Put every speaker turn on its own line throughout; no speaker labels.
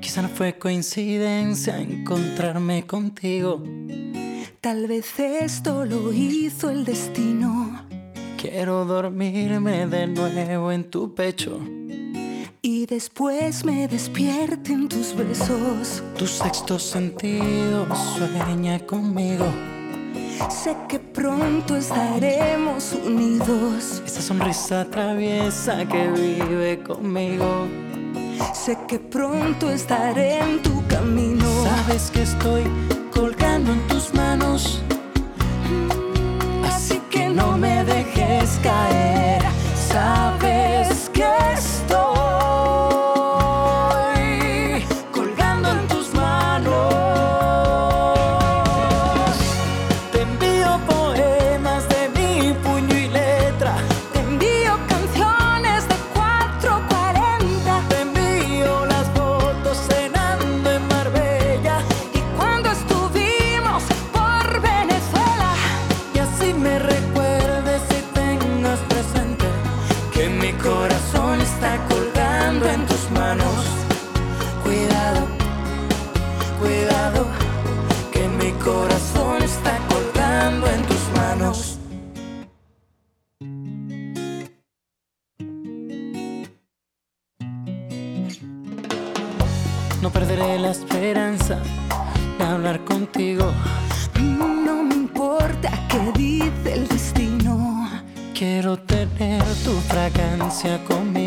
Quizá no fue coincidencia encontrarme contigo. Tal vez esto lo hizo el destino. Quiero dormirme de nuevo en tu pecho. Y después me despierte en tus besos. Tu sexto sentido sueña conmigo. Sé que pronto estaremos unidos. Esa sonrisa traviesa que vive conmigo. Sé que pronto estaré en tu camino. Sabes que estoy colgando en tus manos. Así que no me dejes caer. Sabes No me importa qué dice el destino. Quiero tener tu fragancia conmigo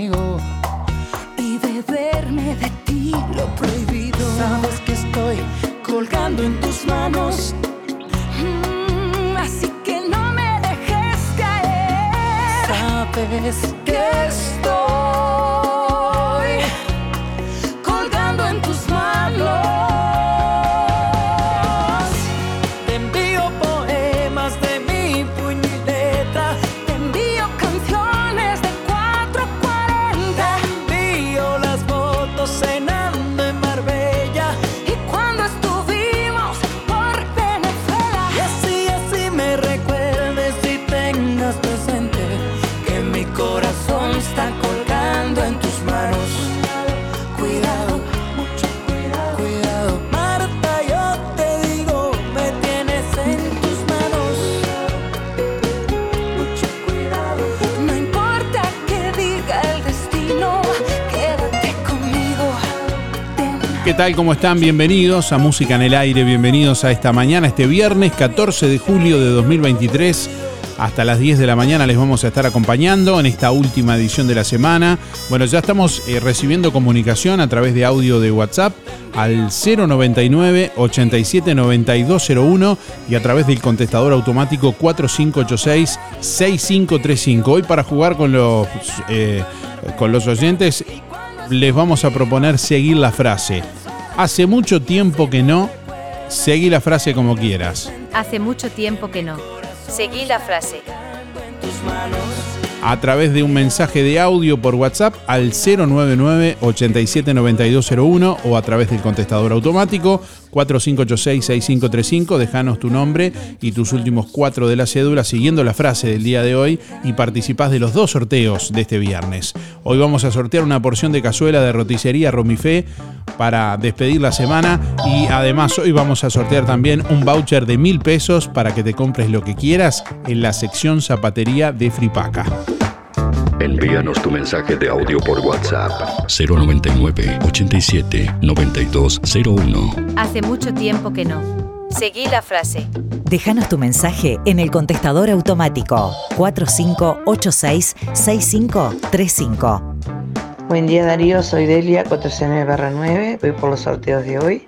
tal? ¿Cómo están? Bienvenidos a Música en el Aire, bienvenidos a esta mañana, este viernes 14 de julio de 2023. Hasta las 10 de la mañana les vamos a estar acompañando en esta última edición de la semana. Bueno, ya estamos eh, recibiendo comunicación a través de audio de WhatsApp al 099 87 9201 y a través del contestador automático 4586 6535. Hoy para jugar con los, eh, con los oyentes les vamos a proponer seguir la frase. Hace mucho tiempo que no, seguí la frase como quieras.
Hace mucho tiempo que no. Seguí la frase.
A través de un mensaje de audio por WhatsApp al 099 879201 o a través del contestador automático 4586-6535. Dejanos tu nombre y tus últimos cuatro de la cédula siguiendo la frase del día de hoy y participás de los dos sorteos de este viernes. Hoy vamos a sortear una porción de cazuela de roticería Romifé, para despedir la semana. Y además hoy vamos a sortear también un voucher de mil pesos para que te compres lo que quieras en la sección zapatería de Fripaca.
Envíanos tu mensaje de audio por WhatsApp 099 87 9201.
Hace mucho tiempo que no. Seguí la frase.
Déjanos tu mensaje en el contestador automático 4586-6535.
Buen día Darío, soy Delia 409 voy por los sorteos de hoy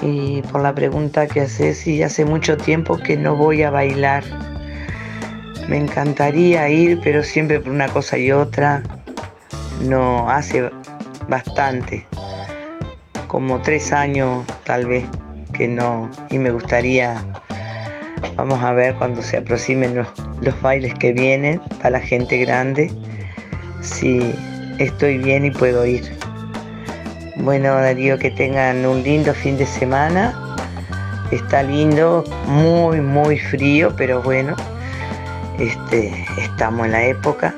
y por la pregunta que haces, si hace mucho tiempo que no voy a bailar. Me encantaría ir, pero siempre por una cosa y otra. No, hace bastante, como tres años tal vez que no, y me gustaría, vamos a ver cuando se aproximen los, los bailes que vienen para la gente grande, si estoy bien y puedo ir. Bueno, Darío, que tengan un lindo fin de semana. Está lindo, muy, muy frío, pero bueno, este, estamos en la época.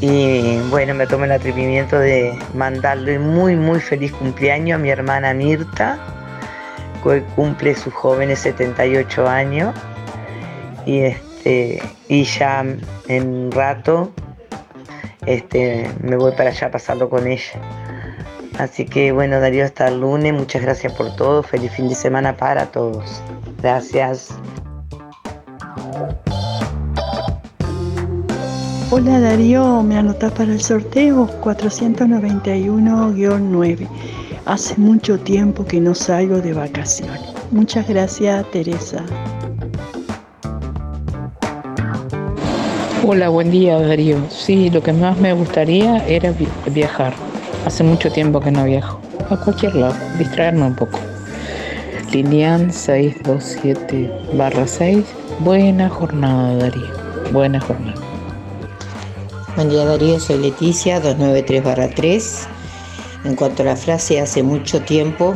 Y bueno, me tomo el atrevimiento de mandarle muy, muy feliz cumpleaños a mi hermana Mirta, que cumple sus jóvenes 78 años. Y, este, y ya en un rato este, me voy para allá a pasarlo con ella. Así que bueno, Darío, hasta el lunes. Muchas gracias por todo. Feliz fin de semana para todos. Gracias.
Hola Darío, me anotás para el sorteo 491-9. Hace mucho tiempo que no salgo de vacaciones. Muchas gracias, Teresa.
Hola, buen día Darío. Sí, lo que más me gustaría era viajar. Hace mucho tiempo que no viajo. A cualquier lado, distraerme un poco. Lilian 627 6. Buena jornada Darío. Buena jornada.
Buen día Darío, soy Leticia 293 3. En cuanto a la frase, hace mucho tiempo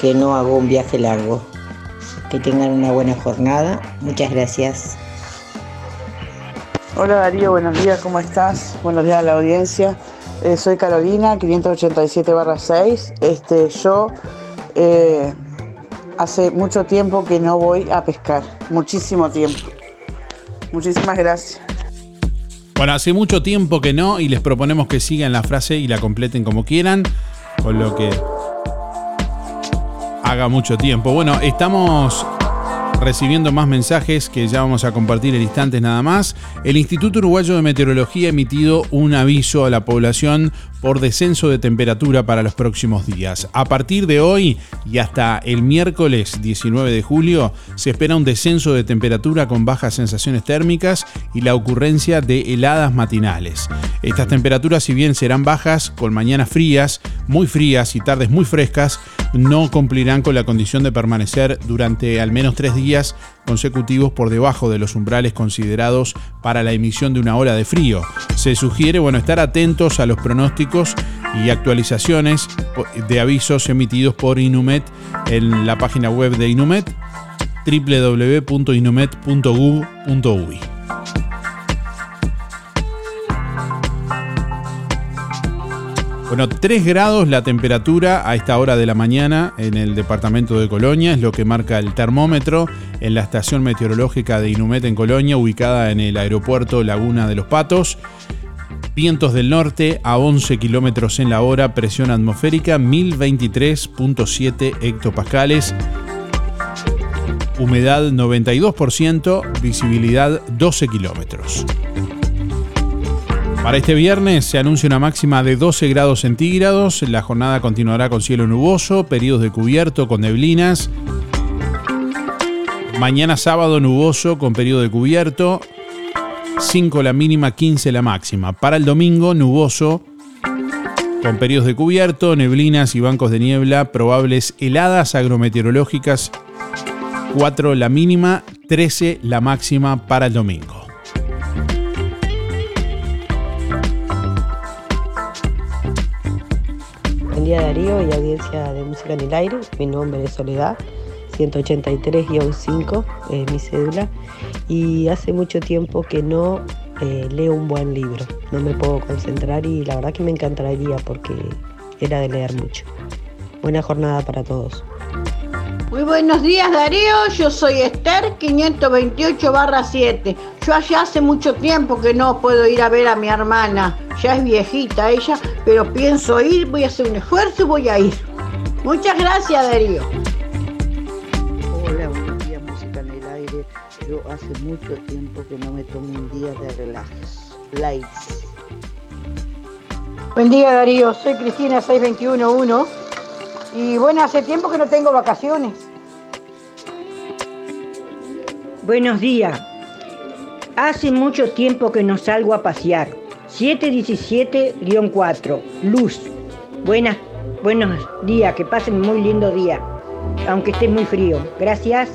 que no hago un viaje largo. Que tengan una buena jornada. Muchas gracias.
Hola Darío, buenos días, ¿cómo estás? Buenos días a la audiencia. Eh, soy Carolina, 587 6. Este, yo eh, hace mucho tiempo que no voy a pescar, muchísimo tiempo. Muchísimas gracias.
Bueno, hace mucho tiempo que no y les proponemos que sigan la frase y la completen como quieran, con lo que haga mucho tiempo. Bueno, estamos recibiendo más mensajes que ya vamos a compartir en instantes nada más. El Instituto Uruguayo de Meteorología ha emitido un aviso a la población por descenso de temperatura para los próximos días. A partir de hoy y hasta el miércoles 19 de julio se espera un descenso de temperatura con bajas sensaciones térmicas y la ocurrencia de heladas matinales. Estas temperaturas, si bien serán bajas, con mañanas frías, muy frías y tardes muy frescas, no cumplirán con la condición de permanecer durante al menos tres días consecutivos por debajo de los umbrales considerados para la emisión de una ola de frío. Se sugiere bueno, estar atentos a los pronósticos y actualizaciones de avisos emitidos por Inumet en la página web de Inumet www.inumet.gov.uy. Bueno, 3 grados la temperatura a esta hora de la mañana en el departamento de Colonia, es lo que marca el termómetro en la estación meteorológica de Inumet en Colonia, ubicada en el aeropuerto Laguna de los Patos. Vientos del norte a 11 kilómetros en la hora, presión atmosférica 1023.7 hectopascales, humedad 92%, visibilidad 12 kilómetros. Para este viernes se anuncia una máxima de 12 grados centígrados. La jornada continuará con cielo nuboso, periodos de cubierto con neblinas. Mañana sábado nuboso con periodo de cubierto. 5 la mínima, 15 la máxima. Para el domingo nuboso con periodos de cubierto, neblinas y bancos de niebla, probables heladas agrometeorológicas. 4 la mínima, 13 la máxima para el domingo.
día Darío y audiencia de Música en el Aire. Mi nombre es Soledad, 183-5 es mi cédula. Y hace mucho tiempo que no eh, leo un buen libro. No me puedo concentrar y la verdad que me encantaría porque era de leer mucho. Buena jornada para todos.
Muy buenos días Darío, yo soy Esther 528 barra 7. Yo allá hace mucho tiempo que no puedo ir a ver a mi hermana. Ya es viejita ella, pero pienso ir, voy a hacer un esfuerzo y voy a ir. Muchas gracias Darío.
Hola, buenos días, música en el aire. Yo hace mucho tiempo que no me tomo un día de relax. Lights.
Buen día Darío, soy Cristina 6211 y bueno, hace tiempo que no tengo vacaciones.
Buenos días. Hace mucho tiempo que no salgo a pasear. 717-4. Luz. Buenas, buenos días, que pasen un muy lindo día. Aunque esté muy frío. Gracias.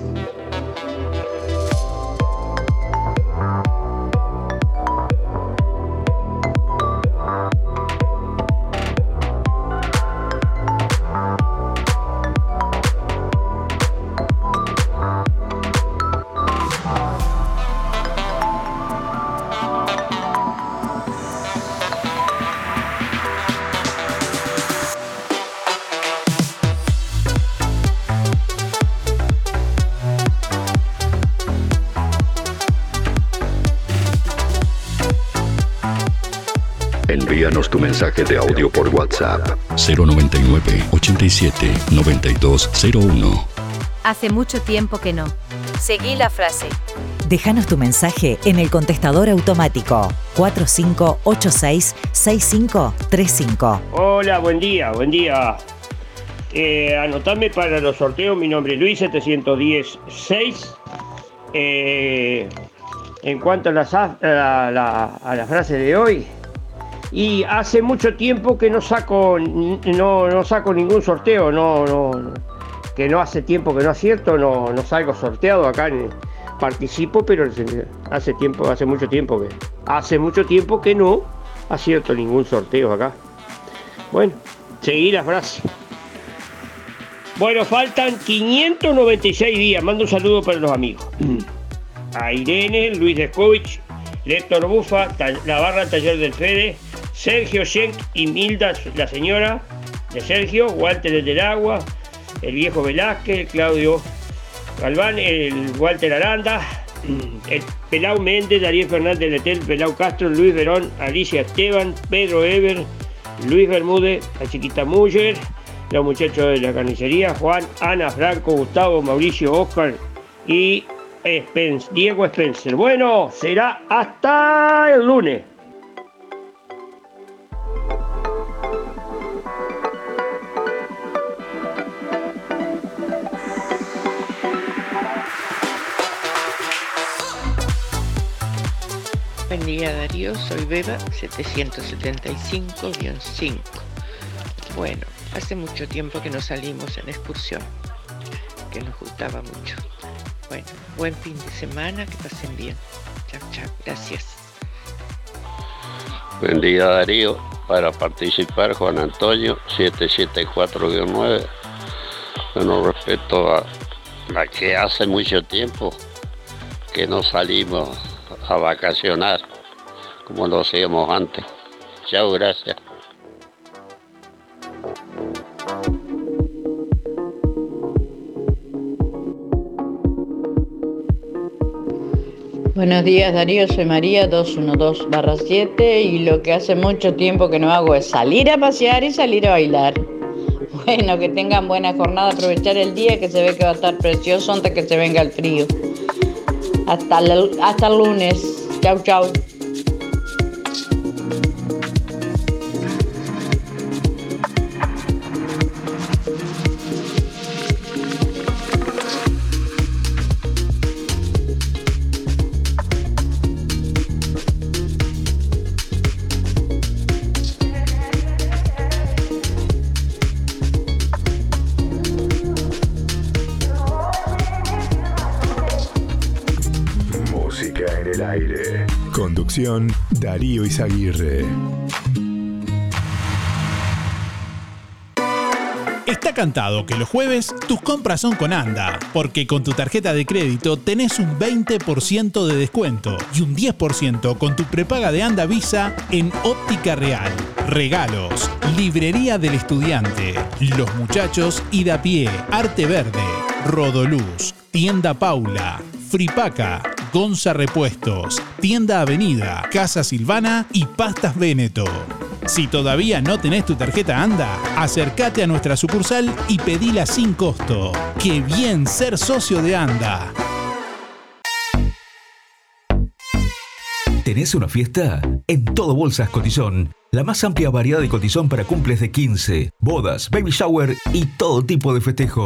Envíanos tu mensaje de audio por WhatsApp 099 87 9201.
Hace mucho tiempo que no. Seguí la frase.
Déjanos tu mensaje en el contestador automático 4586-6535.
Hola, buen día, buen día. Eh, anotame para los sorteos, mi nombre es Luis 716. Eh, en cuanto a la, sa- a la- a la frase de hoy, y hace mucho tiempo que no saco no, no saco ningún sorteo, no, no, que no hace tiempo que no acierto, no, no salgo sorteado acá, ni- participo, pero hace tiempo, hace mucho tiempo que, hace mucho tiempo que no acierto ningún sorteo acá. Bueno, seguí la frase. Bueno, faltan 596 días. Mando un saludo para los amigos. A Irene, Luis Descovich, Lector Bufa, la barra Taller del Fede, Sergio Schenk y Milda, la señora de Sergio, Walter el del Agua, el viejo Velázquez, Claudio Galván, el Walter Aranda, el Pelau Méndez, Darío Fernández Letel, Pelau Castro, Luis Verón, Alicia Esteban, Pedro Ever, Luis Bermúdez, la chiquita Muller, los muchachos de la carnicería, Juan, Ana, Franco, Gustavo, Mauricio, Oscar y Diego Spencer. Bueno, será hasta el lunes.
Buen día Darío, soy Beba 775-5. Bueno, hace mucho tiempo que no salimos en excursión, que nos gustaba mucho. Bueno, buen fin de semana, que pasen bien. Chao, chao, gracias.
Buen día Darío, para participar Juan Antonio 774-9. Bueno, respecto a, a que hace mucho tiempo que no salimos a vacacionar como lo hacíamos antes. Chao, gracias.
Buenos días Darío, soy María 212-7 y lo que hace mucho tiempo que no hago es salir a pasear y salir a bailar. Bueno, que tengan buena jornada, aprovechar el día que se ve que va a estar precioso antes que se venga el frío. Hasta, el- hasta el lunes. Chau, chau.
Darío Izaguirre.
Está cantado que los jueves tus compras son con ANDA, porque con tu tarjeta de crédito tenés un 20% de descuento y un 10% con tu prepaga de ANDA Visa en Óptica Real. Regalos, Librería del Estudiante, Los Muchachos y da pie, Arte Verde, Rodoluz, Tienda Paula, Fripaca, Gonza Repuestos, Tienda Avenida, Casa Silvana y Pastas Véneto. Si todavía no tenés tu tarjeta ANDA, acércate a nuestra sucursal y pedila sin costo. ¡Qué bien ser socio de ANDA!
¿Tenés una fiesta? En Todo Bolsas Cotizón. La más amplia variedad de cotizón para cumples de 15, bodas, baby shower y todo tipo de festejo.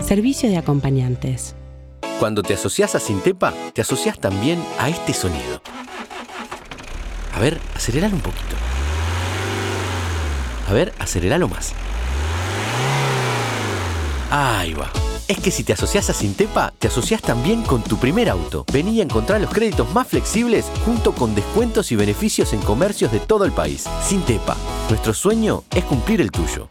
servicio de acompañantes.
Cuando te asocias a Sintepa, te asocias también a este sonido. A ver, aceleralo un poquito. A ver, aceleralo más. Ahí va. Es que si te asocias a Sintepa, te asocias también con tu primer auto. Vení a encontrar los créditos más flexibles junto con descuentos y beneficios en comercios de todo el país. Sintepa, nuestro sueño es cumplir el tuyo.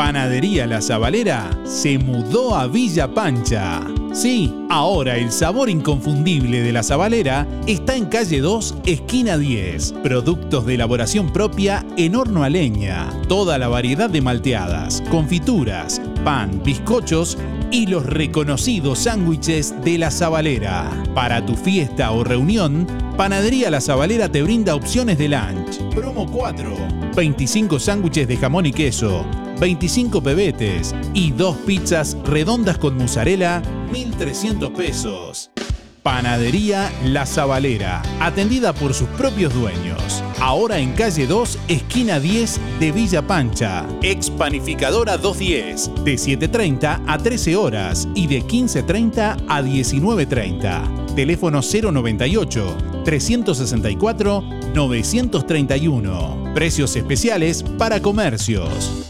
Panadería La Zabalera se mudó a Villa Pancha. Sí, ahora el sabor inconfundible de La Zabalera está en calle 2, esquina 10. Productos de elaboración propia en horno a leña. Toda la variedad de malteadas, confituras, pan, bizcochos y los reconocidos sándwiches de La Zabalera. Para tu fiesta o reunión, Panadería La Zabalera te brinda opciones de lunch. Promo 4. 25 sándwiches de jamón y queso, 25 pebetes y dos pizzas redondas con mozzarella, 1.300 pesos. Panadería La Zabalera, atendida por sus propios dueños. Ahora en calle 2, esquina 10 de Villa Pancha. Expanificadora 210, de 7.30 a 13 horas y de 15.30 a 19.30. Teléfono 098 364 931. Precios especiales para comercios.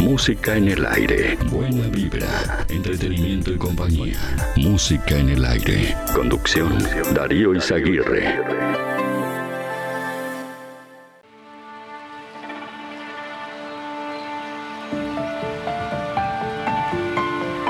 Música en el aire. Buena vibra, entretenimiento y compañía. Música en el aire. Conducción, Darío Izaguirre.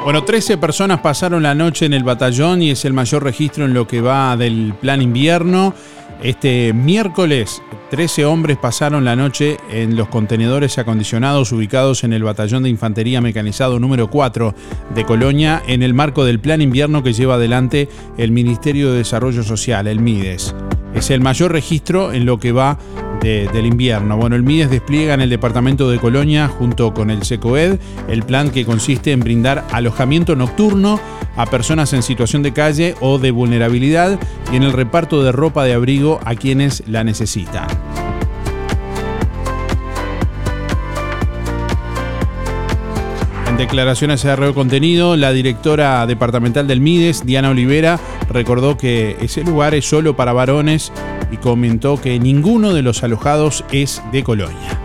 Bueno, 13 personas pasaron la noche en el batallón y es el mayor registro en lo que va del plan invierno. Este miércoles, 13 hombres pasaron la noche en los contenedores acondicionados ubicados en el Batallón de Infantería Mecanizado número 4 de Colonia en el marco del plan invierno que lleva adelante el Ministerio de Desarrollo Social, el MIDES. Es el mayor registro en lo que va del invierno. Bueno, el MIDES despliega en el departamento de Colonia, junto con el SECOED, el plan que consiste en brindar alojamiento nocturno a personas en situación de calle o de vulnerabilidad y en el reparto de ropa de abrigo a quienes la necesitan. Declaraciones a de Contenido, la directora departamental del MIDES, Diana Olivera, recordó que ese lugar es solo para varones y comentó que ninguno de los alojados es de Colonia.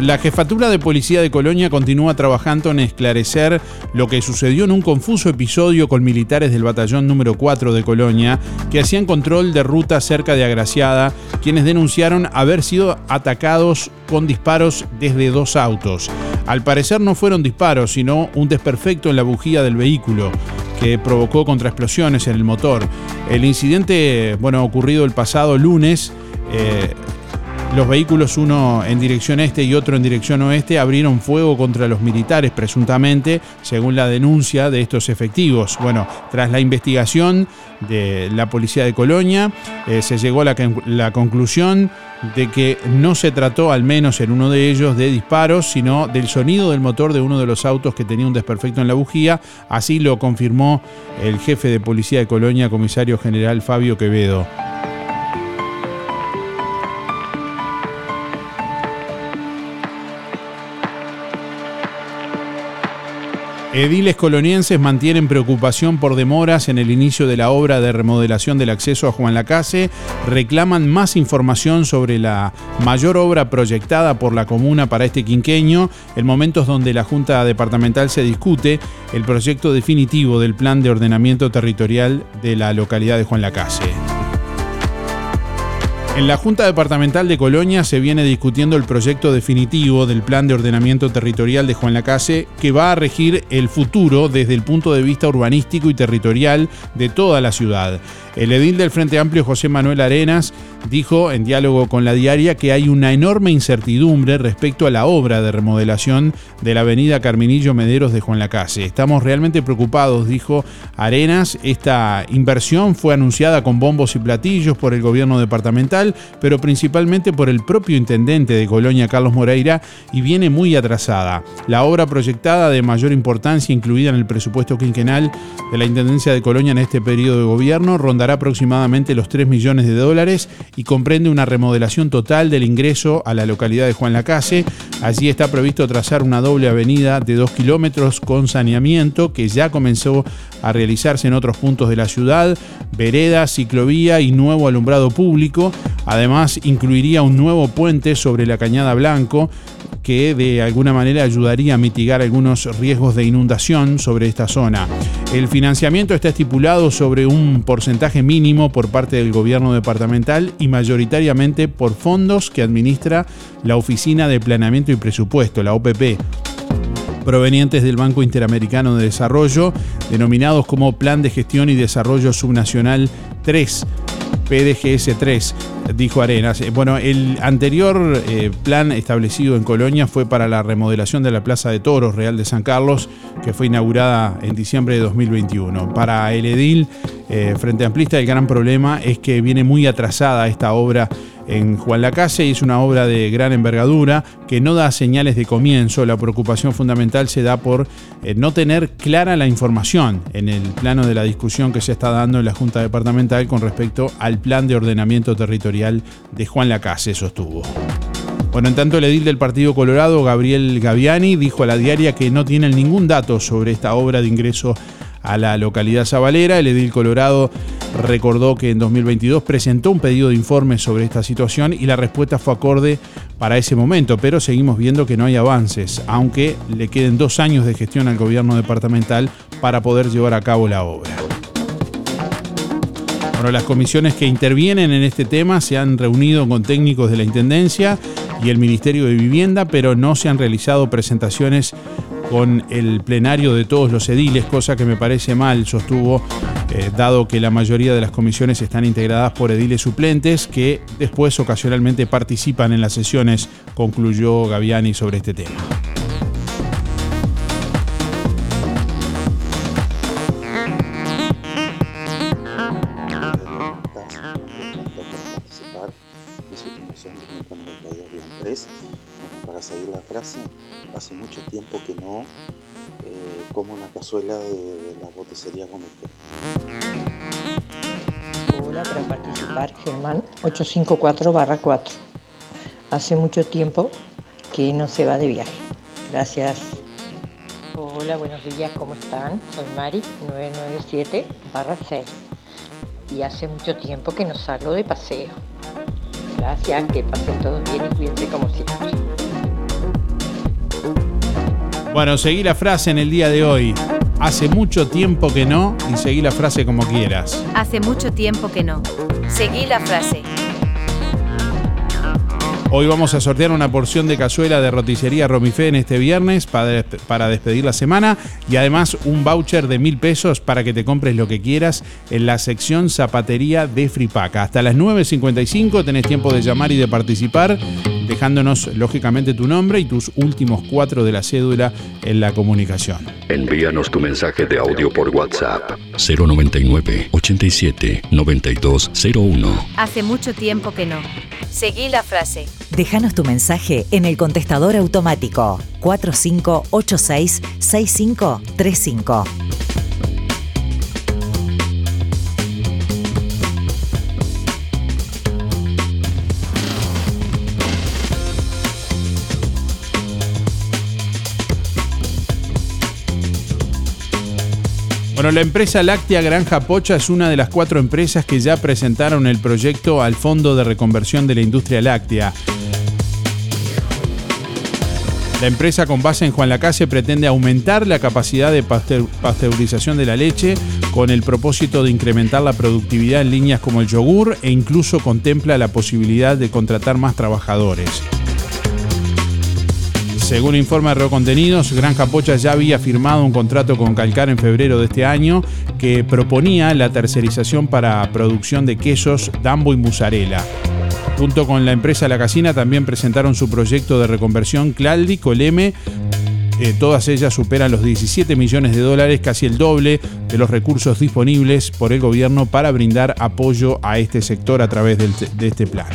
La jefatura de policía de Colonia continúa trabajando en esclarecer lo que sucedió en un confuso episodio con militares del batallón número 4 de Colonia que hacían control de ruta cerca de Agraciada, quienes denunciaron haber sido atacados con disparos desde dos autos. Al parecer no fueron disparos, sino un desperfecto en la bujía del vehículo que provocó contraexplosiones en el motor. El incidente, bueno, ocurrido el pasado lunes, eh, los vehículos, uno en dirección este y otro en dirección oeste, abrieron fuego contra los militares, presuntamente, según la denuncia de estos efectivos. Bueno, tras la investigación de la policía de Colonia, eh, se llegó a la, la conclusión de que no se trató, al menos en uno de ellos, de disparos, sino del sonido del motor de uno de los autos que tenía un desperfecto en la bujía. Así lo confirmó el jefe de policía de Colonia, comisario general Fabio Quevedo. Ediles colonienses mantienen preocupación por demoras en el inicio de la obra de remodelación del acceso a Juan Lacase, reclaman más información sobre la mayor obra proyectada por la comuna para este quinqueño, en momentos donde la Junta Departamental se discute el proyecto definitivo del plan de ordenamiento territorial de la localidad de Juan Lacase. En la Junta Departamental de Colonia se viene discutiendo el proyecto definitivo del Plan de Ordenamiento Territorial de Juan Lacase que va a regir el futuro desde el punto de vista urbanístico y territorial de toda la ciudad. El edil del Frente Amplio, José Manuel Arenas, dijo en diálogo con la diaria que hay una enorme incertidumbre respecto a la obra de remodelación de la avenida Carminillo Mederos de Juan Lacase. Estamos realmente preocupados, dijo Arenas. Esta inversión fue anunciada con bombos y platillos por el gobierno departamental, pero principalmente por el propio intendente de Colonia, Carlos Moreira, y viene muy atrasada. La obra proyectada de mayor importancia, incluida en el presupuesto quinquenal de la Intendencia de Colonia en este periodo de gobierno, ronda dará aproximadamente los 3 millones de dólares y comprende una remodelación total del ingreso a la localidad de Juan Lacase. Allí está previsto trazar una doble avenida de 2 kilómetros con saneamiento que ya comenzó a realizarse en otros puntos de la ciudad, vereda, ciclovía y nuevo alumbrado público. Además, incluiría un nuevo puente sobre la Cañada Blanco que de alguna manera ayudaría a mitigar algunos riesgos de inundación sobre esta zona. El financiamiento está estipulado sobre un porcentaje mínimo por parte del gobierno departamental y mayoritariamente por fondos que administra la Oficina de Planeamiento y Presupuesto, la OPP provenientes del Banco Interamericano de Desarrollo, denominados como Plan de Gestión y Desarrollo Subnacional 3. PDGS 3, dijo Arenas. Eh, bueno, el anterior eh, plan establecido en Colonia fue para la remodelación de la Plaza de Toros Real de San Carlos, que fue inaugurada en diciembre de 2021. Para el edil eh, Frente Amplista el gran problema es que viene muy atrasada esta obra en Juan Lacase y es una obra de gran envergadura que no da señales de comienzo. La preocupación fundamental se da por eh, no tener clara la información en el plano de la discusión que se está dando en la Junta Departamental con respecto al plan de ordenamiento territorial de Juan Lacase, sostuvo. Bueno, en tanto el edil del Partido Colorado, Gabriel Gaviani, dijo a la diaria que no tienen ningún dato sobre esta obra de ingreso a la localidad sabalera. El edil Colorado recordó que en 2022 presentó un pedido de informe sobre esta situación y la respuesta fue acorde para ese momento, pero seguimos viendo que no hay avances, aunque le queden dos años de gestión al gobierno departamental para poder llevar a cabo la obra. Bueno, las comisiones que intervienen en este tema se han reunido con técnicos de la Intendencia y el Ministerio de Vivienda, pero no se han realizado presentaciones con el plenario de todos los ediles, cosa que me parece mal, sostuvo, eh, dado que la mayoría de las comisiones están integradas por ediles suplentes que después ocasionalmente participan en las sesiones, concluyó Gaviani sobre este tema.
De, de la boticería Gómez.
Hola, para participar, Germán 854 4. Hace mucho tiempo que no se va de viaje. Gracias. Hola, buenos días, ¿cómo están? Soy Mari 997 6. Y hace mucho tiempo que no salgo de paseo. Gracias, que pasen todos bien y cuídense como siempre.
Bueno, seguí la frase en el día de hoy. Hace mucho tiempo que no y seguí la frase como quieras.
Hace mucho tiempo que no. Seguí la frase.
Hoy vamos a sortear una porción de cazuela de roticería Romifé en este viernes para, para despedir la semana y además un voucher de mil pesos para que te compres lo que quieras en la sección zapatería de Fripaca. Hasta las 9.55 tenés tiempo de llamar y de participar dejándonos lógicamente tu nombre y tus últimos cuatro de la cédula en la comunicación.
Envíanos tu mensaje de audio por WhatsApp 099 87 9201.
Hace mucho tiempo que no. Seguí la frase.
Déjanos tu mensaje en el contestador automático 4586 6535.
Bueno, la empresa láctea Granja Pocha es una de las cuatro empresas que ya presentaron el proyecto al Fondo de Reconversión de la Industria Láctea. La empresa con base en Juan Lacase pretende aumentar la capacidad de pasteurización de la leche con el propósito de incrementar la productividad en líneas como el yogur e incluso contempla la posibilidad de contratar más trabajadores. Según informa Río Contenidos, Granja Pocha ya había firmado un contrato con Calcar en febrero de este año que proponía la tercerización para producción de quesos, dambo y mozzarella. Junto con la empresa La Casina también presentaron su proyecto de reconversión Claldi, Coleme. Eh, todas ellas superan los 17 millones de dólares, casi el doble de los recursos disponibles por el gobierno para brindar apoyo a este sector a través de este plan.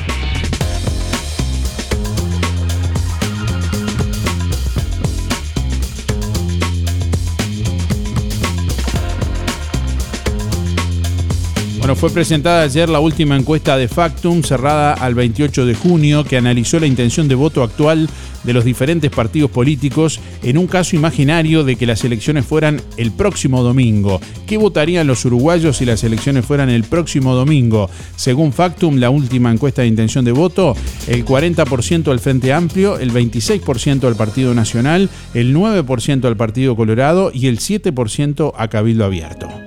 Bueno, fue presentada ayer la última encuesta de Factum, cerrada al 28 de junio, que analizó la intención de voto actual de los diferentes partidos políticos en un caso imaginario de que las elecciones fueran el próximo domingo. ¿Qué votarían los uruguayos si las elecciones fueran el próximo domingo? Según Factum, la última encuesta de intención de voto, el 40% al Frente Amplio, el 26% al Partido Nacional, el 9% al Partido Colorado y el 7% a Cabildo Abierto.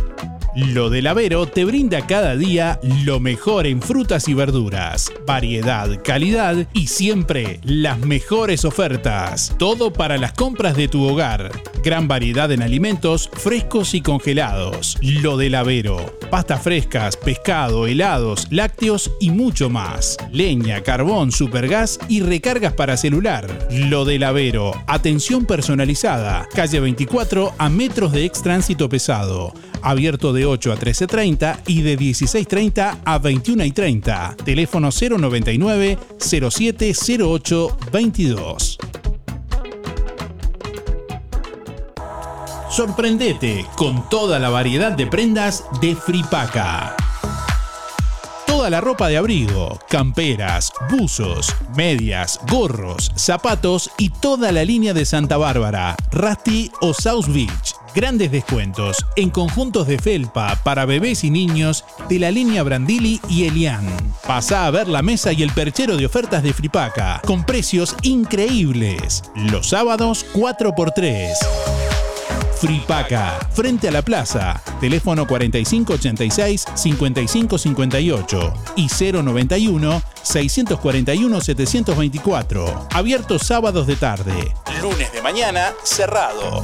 Lo del Avero te brinda cada día lo mejor en frutas y verduras, variedad, calidad y siempre las mejores ofertas. Todo para las compras de tu hogar. Gran variedad en alimentos frescos y congelados. Lo del Avero. Pastas frescas, pescado, helados, lácteos y mucho más. Leña, carbón, supergas y recargas para celular. Lo del Avero. Atención personalizada. Calle 24 a metros de extránsito pesado abierto de 8 a 13.30 y de 16.30 a 21.30. Teléfono 099 0708 22. Sorprendete con toda la variedad de prendas de Fripaca. Toda la ropa de abrigo, camperas, buzos, medias, gorros, zapatos y toda la línea de Santa Bárbara, Rusty o South Beach. Grandes descuentos en conjuntos de felpa para bebés y niños de la línea Brandili y Elian. Pasa a ver la mesa y el perchero de ofertas de Fripaca con precios increíbles. Los sábados 4x3. Fripaca, frente a la plaza, teléfono 4586-5558 y 091-641-724. Abierto sábados de tarde, lunes de mañana cerrado.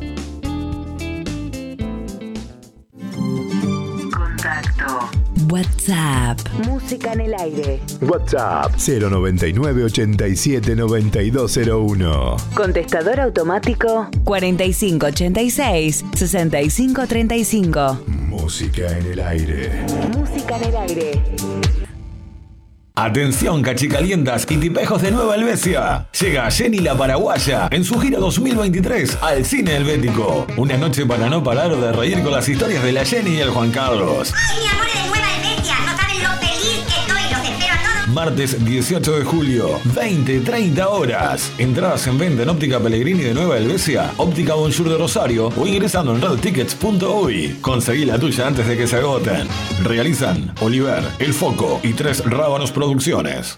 WhatsApp. Música en el aire.
WhatsApp 099 87 9201.
Contestador automático 4586 6535.
Música en el aire.
Música en el aire.
Atención cachicalientas y tipejos de Nueva Helvecia. Llega Jenny la Paraguaya en su gira 2023 al Cine Helvético. Una noche para no parar de reír con las historias de la Jenny y el Juan Carlos.
¡Ay,
Martes 18 de julio, 20-30 horas. Entradas en venta en Óptica Pellegrini de Nueva Helvecia, Óptica Bonjour de Rosario o ingresando en redtickets.uy. Conseguí la tuya antes de que se agoten. Realizan Oliver, El Foco y Tres Rábanos Producciones.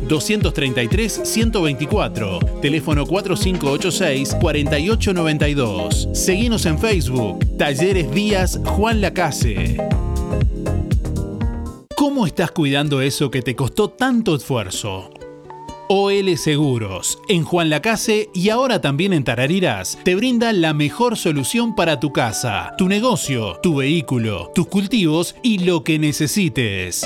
233 124. Teléfono 4586-4892. Seguimos en Facebook, Talleres Díaz Juan Lacase. ¿Cómo estás cuidando eso que te costó tanto esfuerzo? OL Seguros, en Juan Lacase y ahora también en Tarariras, te brinda la mejor solución para tu casa, tu negocio, tu vehículo, tus cultivos y lo que necesites.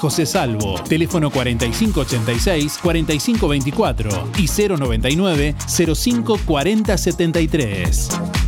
José Salvo. Teléfono 4586-4524 y 099-054073.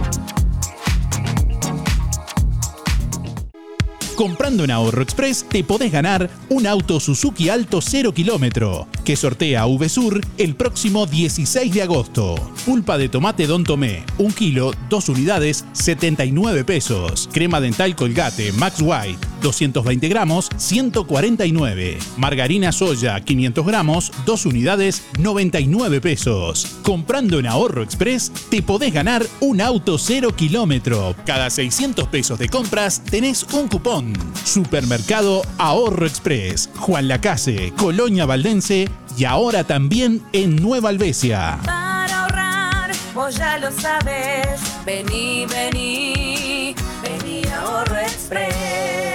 Comprando en Ahorro Express te podés ganar un auto Suzuki Alto 0 kilómetro que sortea VSUR el próximo 16 de agosto. Pulpa de tomate Don Tomé, 1 kilo, 2 unidades, 79 pesos. Crema dental Colgate Max White, 220 gramos, 149. Margarina soya, 500 gramos, 2 unidades, 99 pesos. Comprando en Ahorro Express te podés ganar un auto 0 kilómetro. Cada 600 pesos de compras tenés un cupón. Supermercado Ahorro Express, Juan Lacase, Colonia Valdense y ahora también en Nueva Albesia.
Para ahorrar, vos ya lo sabes. Vení, vení, vení a Ahorro Express.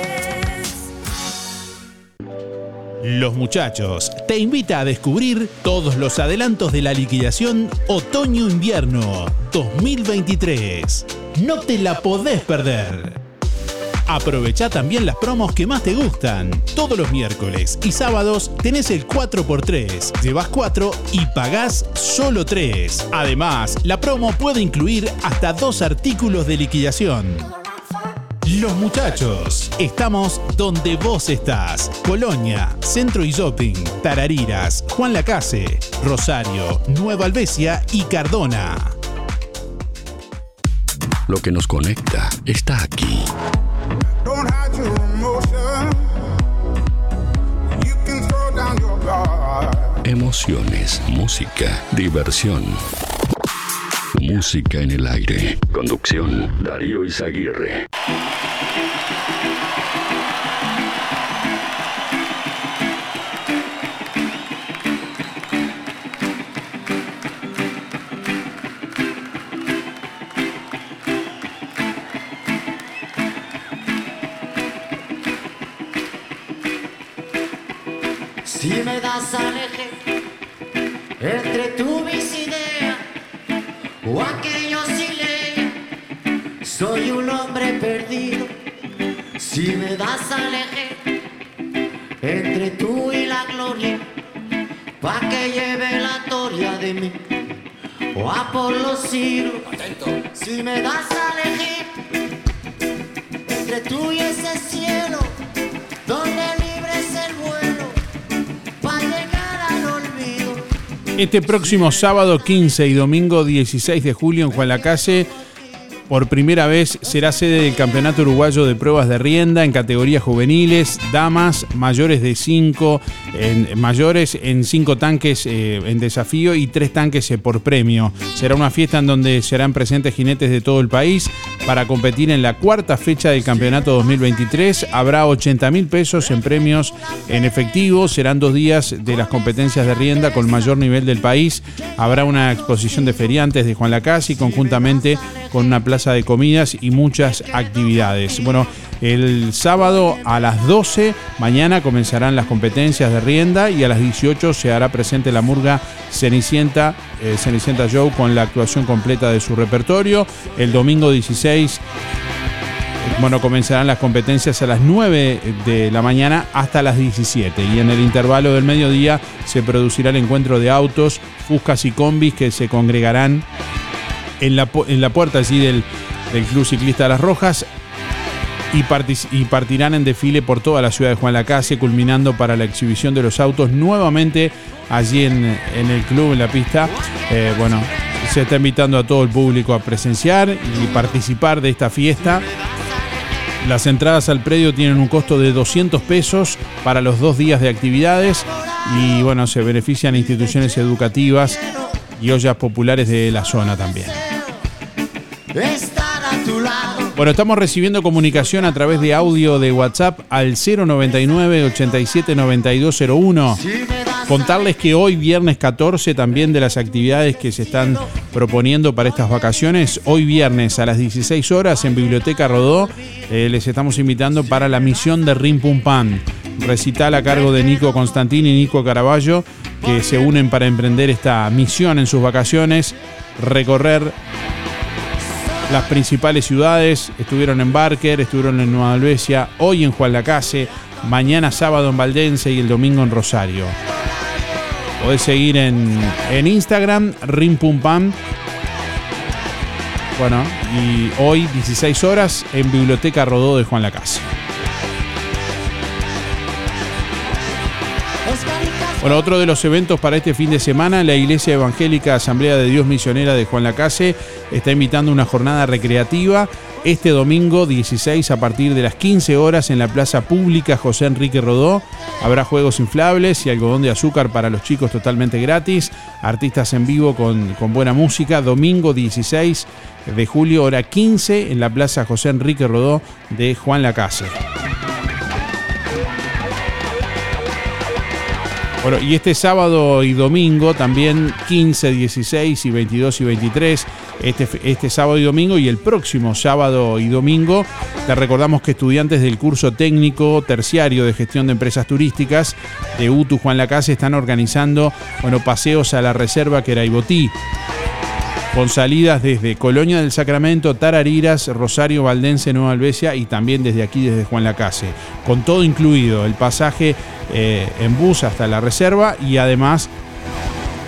Los muchachos te invita a descubrir todos los adelantos de la liquidación Otoño-Invierno 2023. No te la podés perder. Aprovecha también las promos que más te gustan. Todos los miércoles y sábados tenés el 4x3. Llevas 4 y pagás solo 3. Además, la promo puede incluir hasta dos artículos de liquidación. Los muchachos, estamos donde vos estás. Colonia, Centro y Shopping, Tarariras, Juan Lacase, Rosario, Nueva Albesia y Cardona.
Lo que nos conecta está aquí. Emociones, música, diversión. Música en el aire. Conducción, Darío Izaguirre.
Si me das al perdido. Si me das al eje entre tú y la gloria, pa' que lleve la toria de mí o a por los siglos. Si me das al eje entre tú y ese cielo, donde libre es el vuelo, pa' llegar al olvido.
Este próximo sábado 15 y domingo 16 de julio en Juan Lacase, por primera vez será sede del Campeonato Uruguayo de Pruebas de Rienda en categorías juveniles, damas, mayores de 5, mayores en 5 tanques eh, en desafío y 3 tanques eh, por premio. Será una fiesta en donde serán presentes jinetes de todo el país para competir en la cuarta fecha del Campeonato 2023. Habrá 80 mil pesos en premios en efectivo. Serán dos días de las competencias de rienda con mayor nivel del país. Habrá una exposición de feriantes de Juan Lacasi conjuntamente con una plaza de comidas y muchas actividades. Bueno, el sábado a las 12, mañana comenzarán las competencias de rienda y a las 18 se hará presente la murga Cenicienta, eh, Cenicienta Show con la actuación completa de su repertorio. El domingo 16 bueno, comenzarán las competencias a las 9 de la mañana hasta las 17 y en el intervalo del mediodía se producirá el encuentro de autos, fuscas y combis que se congregarán en la, en la puerta allí del, del Club Ciclista de las Rojas y, y partirán en desfile por toda la ciudad de Juan Lacase, culminando para la exhibición de los autos nuevamente allí en, en el club, en la pista. Eh, bueno, se está invitando a todo el público a presenciar y participar de esta fiesta. Las entradas al predio tienen un costo de 200 pesos para los dos días de actividades y bueno, se benefician instituciones educativas y ollas populares de la zona también.
Estar a tu lado.
Bueno, estamos recibiendo comunicación a través de audio de WhatsApp al 099 87 9201. Contarles que hoy, viernes 14, también de las actividades que se están proponiendo para estas vacaciones, hoy viernes a las 16 horas en Biblioteca Rodó, eh, les estamos invitando para la misión de Rim Pum Pam. Recital a cargo de Nico Constantini y Nico Caraballo, que se unen para emprender esta misión en sus vacaciones, recorrer las principales ciudades. Estuvieron en Barker, estuvieron en Nueva Albesia, hoy en Juan Lacase, mañana sábado en Valdense y el domingo en Rosario. Podés seguir en, en Instagram, rimpumpam. Bueno, y hoy 16 horas en Biblioteca Rodó de Juan Lacase. Bueno, otro de los eventos para este fin de semana, la Iglesia Evangélica Asamblea de Dios Misionera de Juan Lacase está invitando una jornada recreativa este domingo 16 a partir de las 15 horas en la Plaza Pública José Enrique Rodó. Habrá juegos inflables y algodón de azúcar para los chicos totalmente gratis, artistas en vivo con, con buena música, domingo 16 de julio, hora 15 en la Plaza José Enrique Rodó de Juan Lacase. Bueno, y este sábado y domingo también 15, 16 y 22 y 23, este, este sábado y domingo y el próximo sábado y domingo, te recordamos que estudiantes del curso técnico terciario de gestión de empresas turísticas de UTU Juan Lacase están organizando, bueno, paseos a la reserva Queraibotí con salidas desde Colonia del Sacramento, Tarariras, Rosario Valdense, Nueva Albesia y también desde aquí, desde Juan Lacase. Con todo incluido, el pasaje eh, en bus hasta la reserva y además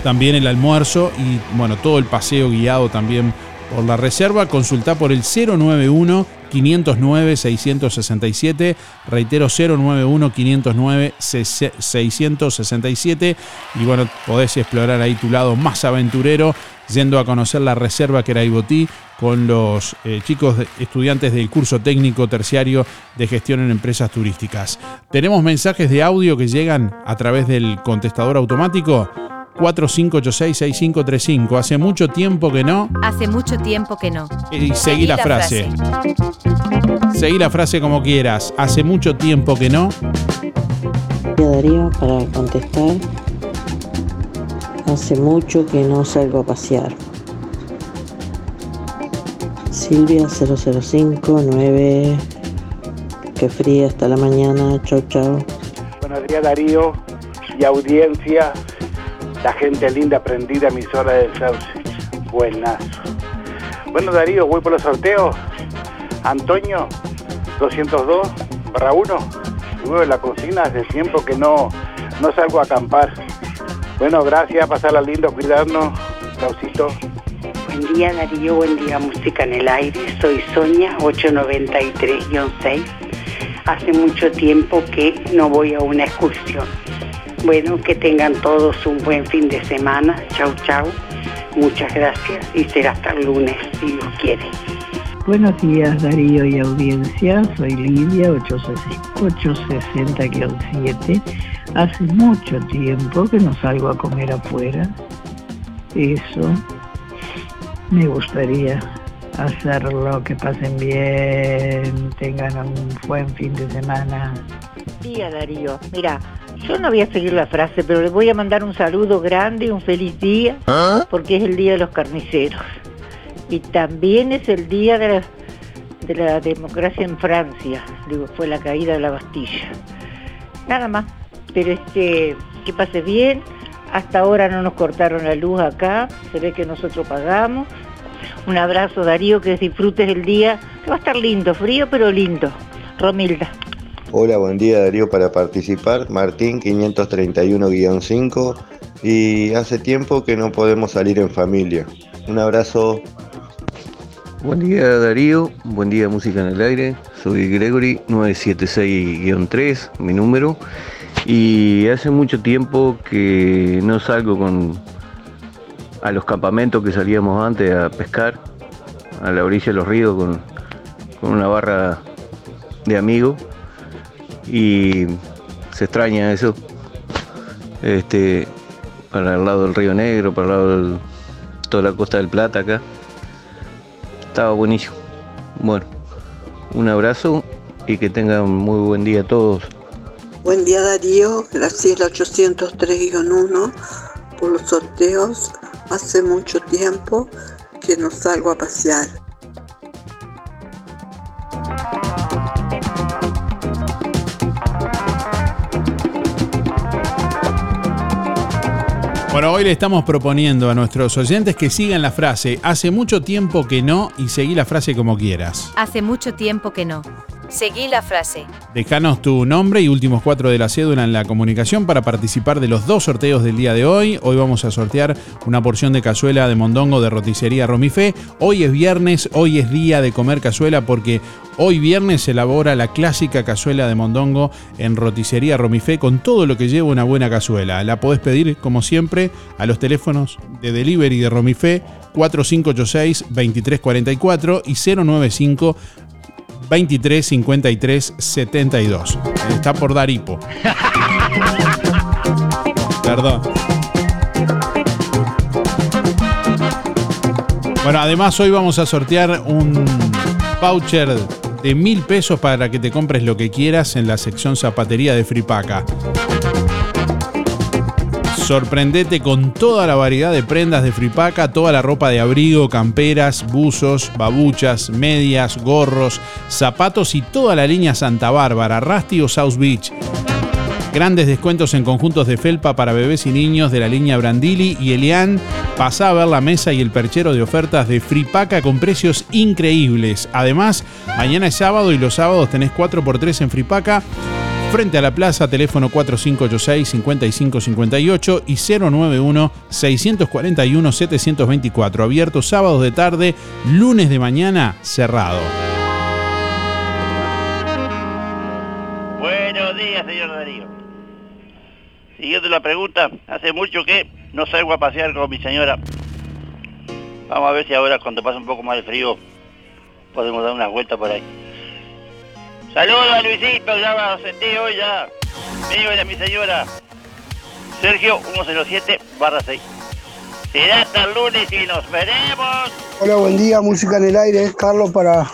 también el almuerzo y bueno, todo el paseo guiado también por la reserva. Consulta por el 091 509 667, reitero 091 509 667 y bueno, podés explorar ahí tu lado más aventurero yendo a conocer la reserva que era Ibotí con los eh, chicos estudiantes del curso técnico terciario de gestión en empresas turísticas. Tenemos mensajes de audio que llegan a través del contestador automático 4586-6535. Hace mucho tiempo que no.
Hace mucho tiempo que no.
Y seguí, la, frase. Seguí la frase como quieras. Hace mucho tiempo que no.
Darío, para contestar. Hace mucho que no salgo a pasear. Silvia 0059. Que fría hasta la mañana. Chau, chau.
Buenos días Darío y audiencia, la gente linda prendida emisora del Sauce. Buenazo. Bueno Darío, voy por los sorteos. Antonio 202 barra 1. Luego la cocina hace tiempo que no, no salgo a acampar. Bueno, gracias, pasarla lindo, cuidarnos. Saucito.
Buen día Darío, buen día Música en el Aire. Soy Sonia 893-6. Hace mucho tiempo que no voy a una excursión. Bueno, que tengan todos un buen fin de semana. Chau, chau. Muchas gracias y será hasta el lunes, si Dios quiere.
Buenos días Darío y audiencia, soy Lidia 860-7. Hace mucho tiempo que no salgo a comer afuera. Eso me gustaría hacerlo, que pasen bien, tengan un buen fin de semana.
día Darío. Mira, yo no voy a seguir la frase, pero le voy a mandar un saludo grande, un feliz día, porque es el día de los carniceros. Y también es el día de la, de la democracia en Francia, digo, fue la caída de la Bastilla. Nada más, pero este, que pase bien. Hasta ahora no nos cortaron la luz acá, se ve que nosotros pagamos. Un abrazo Darío, que disfrutes el día, que va a estar lindo, frío pero lindo. Romilda.
Hola, buen día Darío para participar. Martín 531-5 y hace tiempo que no podemos salir en familia. Un abrazo.
Buen día Darío, buen día Música en el Aire, soy Gregory 976-3, mi número, y hace mucho tiempo que no salgo con a los campamentos que salíamos antes a pescar, a la orilla de los ríos con, con una barra de amigos, y se extraña eso, este, para el lado del Río Negro, para el lado de toda la costa del Plata acá. Estaba buenísimo. Bueno, un abrazo y que tengan muy buen día todos.
Buen día Darío, Graciela 803-1 por los sorteos. Hace mucho tiempo que no salgo a pasear.
Bueno, hoy le estamos proponiendo a nuestros oyentes que sigan la frase hace mucho tiempo que no y seguí la frase como quieras.
Hace mucho tiempo que no. Seguí la frase.
Dejanos tu nombre y últimos cuatro de la cédula en la comunicación para participar de los dos sorteos del día de hoy. Hoy vamos a sortear una porción de cazuela de mondongo de roticería Romifé. Hoy es viernes, hoy es día de comer cazuela porque hoy viernes se elabora la clásica cazuela de mondongo en roticería Romifé con todo lo que lleva una buena cazuela. La podés pedir, como siempre, a los teléfonos de delivery de Romifé 4586-2344 y 095 23 53 72. Está por dar hipo. Perdón. Bueno, además hoy vamos a sortear un voucher de mil pesos para que te compres lo que quieras en la sección zapatería de Fripaca. Sorprendete con toda la variedad de prendas de Fripaca, toda la ropa de abrigo, camperas, buzos, babuchas, medias, gorros, zapatos y toda la línea Santa Bárbara, Rusty o South Beach. Grandes descuentos en conjuntos de felpa para bebés y niños de la línea Brandili y Elian. Pasá a ver la mesa y el perchero de ofertas de Fripaca con precios increíbles. Además, mañana es sábado y los sábados tenés 4x3 en Fripaca. Frente a la plaza, teléfono 4586-5558 y 091-641-724. Abierto sábados de tarde, lunes de mañana, cerrado.
Buenos días, señor Darío. Siguiendo la pregunta, hace mucho que no salgo a pasear con mi señora. Vamos a ver si ahora cuando pasa un poco más de frío podemos dar una vuelta por ahí. Saludos a Luisito, ya lo sentí hoy ya. De mi señora. Sergio 107 barra 6. Será hasta el lunes y nos veremos.
Hola, buen día, música en el aire, Carlos para.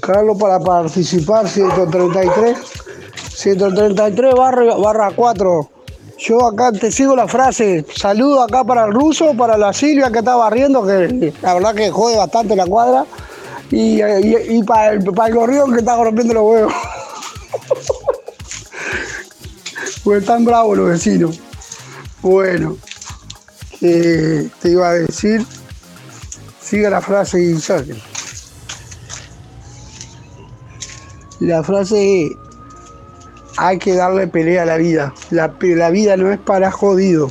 Carlos para participar, 133. 133 barra, barra 4. Yo acá te sigo la frase, saludo acá para el ruso, para la Silvia que está barriendo, que la verdad que jode bastante la cuadra, y, y- y para, el, para el gorrión que está rompiendo los huevos. Porque están bravos los vecinos. Bueno, que te iba a decir, siga la frase y saque. La frase es, hay que darle pelea a la vida. La, la vida no es para jodido.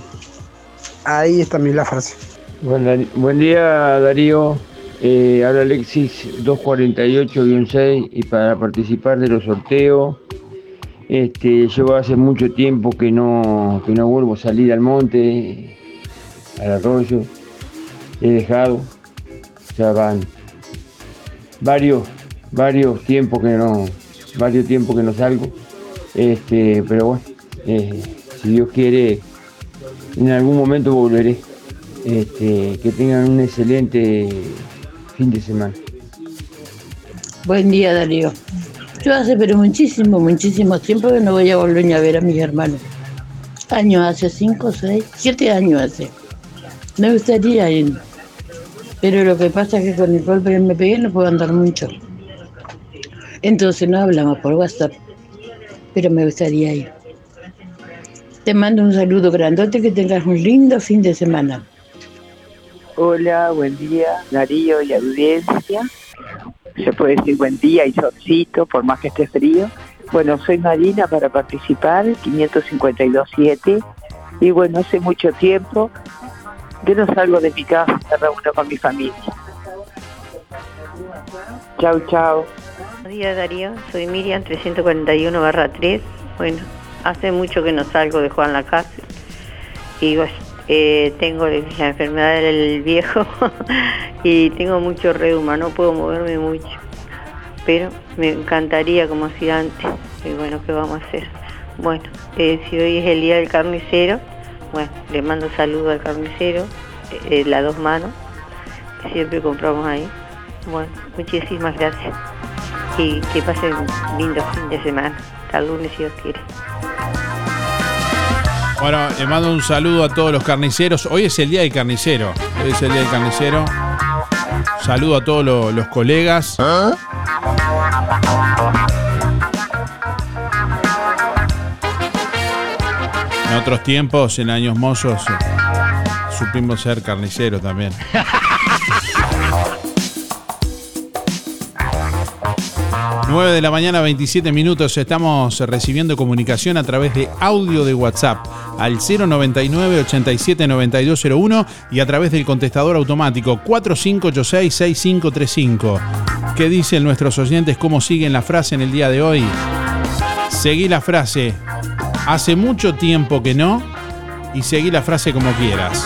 Ahí está también la frase.
Buen, buen día Darío, eh, habla Alexis 248-6 y para participar de los sorteos, este, yo hace mucho tiempo que no, que no vuelvo a salir al monte, al arroyo, he dejado, ya van varios, varios tiempos que no, varios tiempos que no salgo, este, pero bueno, eh, si Dios quiere, en algún momento volveré. Este, que tengan un excelente fin de semana.
Buen día, Darío. Yo hace pero muchísimo, muchísimo tiempo que no voy a volver a ver a mis hermanos. Años hace, cinco, seis, siete años hace. Me gustaría ir. Pero lo que pasa es que con el golpe que me pegué no puedo andar mucho. Entonces no hablamos por WhatsApp. Pero me gustaría ir. Te mando un saludo grandote, que tengas un lindo fin de semana.
Hola, buen día, Darío y audiencia. Se puede decir buen día y solcito, por más que esté frío. Bueno, soy Marina para participar, 552.7. Y bueno, hace mucho tiempo que no salgo de mi casa, me reúno con mi familia. Chau, chau.
Buenos días Darío, soy Miriam 341 barra 3. Bueno, hace mucho que no salgo de Juan la casa y bueno, eh, tengo la enfermedad del viejo y tengo mucho reuma, no puedo moverme mucho. Pero me encantaría como hacía antes. Y bueno, ¿qué vamos a hacer? Bueno, eh, si hoy es el día del carnicero, bueno, le mando saludo al carnicero, eh, las dos manos, que siempre compramos ahí. Bueno, muchísimas gracias y que pasen un lindo fin de semana. Hasta el lunes si Dios quiere.
Bueno, le mando un saludo a todos los carniceros. Hoy es el día del carnicero. Hoy es el día del carnicero. Saludo a todos lo- los colegas. En otros tiempos, en años mozos, supimos ser carnicero también. 9 de la mañana, 27 minutos. Estamos recibiendo comunicación a través de audio de WhatsApp al 099 87 9201 y a través del contestador automático 4586 6535. ¿Qué dicen nuestros oyentes? ¿Cómo siguen la frase en el día de hoy? Seguí la frase. Hace mucho tiempo que no. Y seguí la frase como quieras.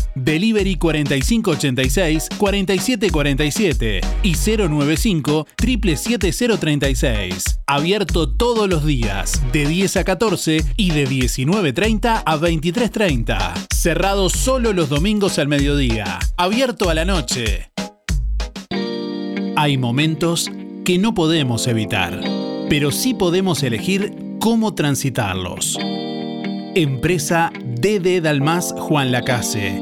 Delivery 4586-4747 y 095 77036. Abierto todos los días, de 10 a 14 y de 19.30 a 23.30. Cerrado solo los domingos al mediodía. Abierto a la noche. Hay momentos que no podemos evitar, pero sí podemos elegir cómo transitarlos. Empresa DD Dalmas Juan Lacase,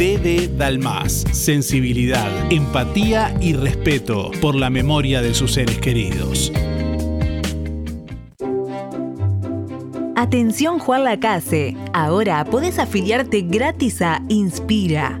DD Dalmas. Sensibilidad, empatía y respeto por la memoria de sus seres queridos.
Atención Juan Lacase. Ahora podés afiliarte gratis a Inspira.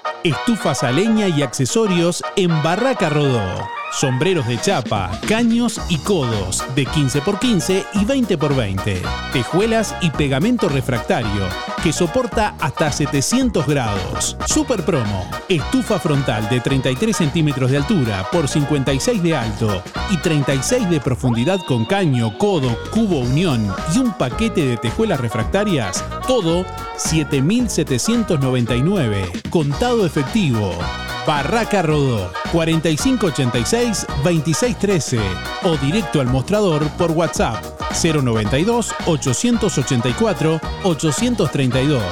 Estufas a leña y accesorios en Barraca Rodó. Sombreros de chapa, caños y codos de 15x15 y 20x20. Tejuelas y pegamento refractario que soporta hasta 700 grados. Super promo. Estufa frontal de 33 centímetros de altura por 56 de alto y 36 de profundidad con caño, codo, cubo unión y un paquete de tejuelas refractarias. Todo 7.799. Contado efectivo. Barraca Rodó 4586-2613 o directo al mostrador por WhatsApp 092 884 832.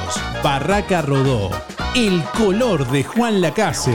Barraca Rodó. El color de Juan Lacase.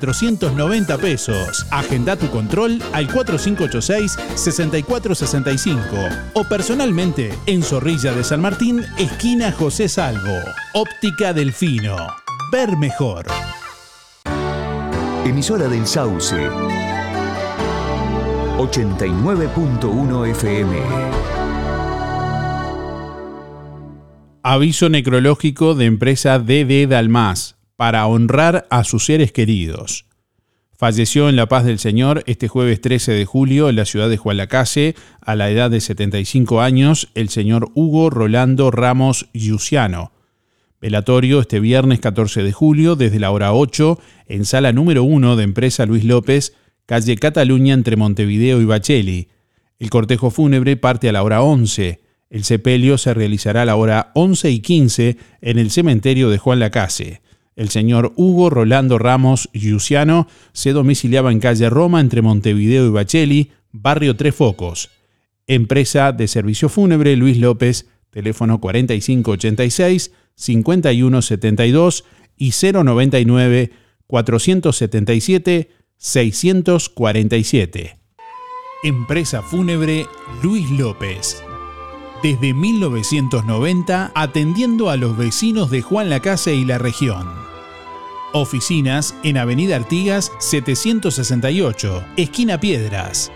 490 pesos. Agenda tu control al 4586-6465 o personalmente en Zorrilla de San Martín, esquina José Salvo. Óptica Delfino. Ver mejor.
Emisora del Sauce. 89.1 FM.
Aviso necrológico de empresa DD Dalmas para honrar a sus seres queridos. Falleció en la paz del Señor este jueves 13 de julio en la ciudad de Jualacase, a la edad de 75 años, el señor Hugo Rolando Ramos Yuciano. Velatorio este viernes 14 de julio desde la hora 8 en sala número 1 de Empresa Luis López, calle Cataluña entre Montevideo y Bacheli. El cortejo fúnebre parte a la hora 11. El sepelio se realizará a la hora 11 y 15 en el cementerio de Juan Lacase. El señor Hugo Rolando Ramos Yuciano se domiciliaba en calle Roma entre Montevideo y Bacheli, barrio Tres Focos. Empresa de servicio fúnebre Luis López, teléfono 4586-5172 y 099 477 647. Empresa fúnebre Luis López. Desde 1990 atendiendo a los vecinos de Juan Lacase y la región. Oficinas en Avenida Artigas 768, esquina Piedras.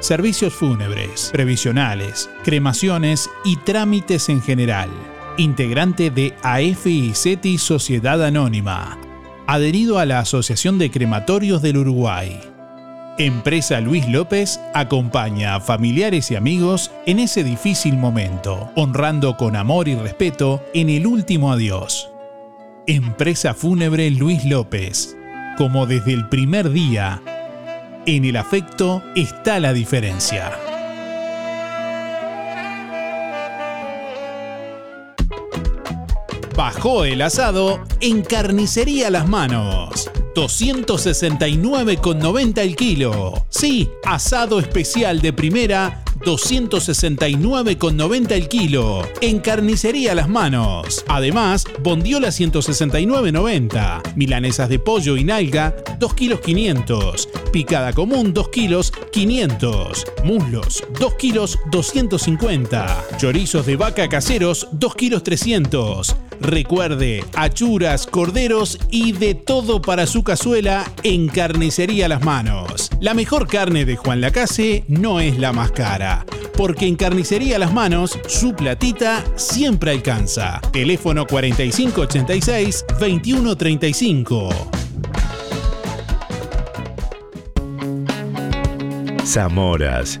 Servicios fúnebres, previsionales, cremaciones y trámites en general. Integrante de AFI Sociedad Anónima. Adherido a la Asociación de Crematorios del Uruguay.
Empresa Luis López acompaña a familiares y amigos en ese difícil momento, honrando con amor y respeto en el último adiós. Empresa Fúnebre Luis López. Como desde el primer día, en el afecto está la diferencia. Bajó el asado en Carnicería Las Manos. 269,90 el kilo. Sí, asado especial de primera 269,90 el kilo. En carnicería las manos. Además, bondiola 169,90. Milanesas de pollo y nalga 2 kilos 500. Picada común 2 kilos 500. Muslos 2 kilos 250. Chorizos de vaca caseros 2 kilos 300. Recuerde, achuras, corderos y de todo para su cazuela en Carnicería Las Manos. La mejor carne de Juan Lacase no es la más cara, porque en Carnicería Las Manos su platita siempre alcanza. Teléfono 4586-2135.
Zamoras,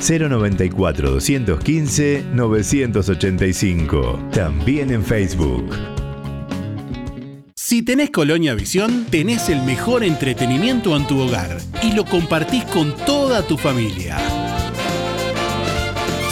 094 215 985. También en Facebook.
Si tenés Colonia Visión, tenés el mejor entretenimiento en tu hogar y lo compartís con toda tu familia.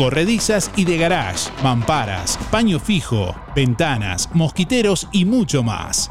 corredizas y de garage, mamparas, paño fijo, ventanas, mosquiteros y mucho más.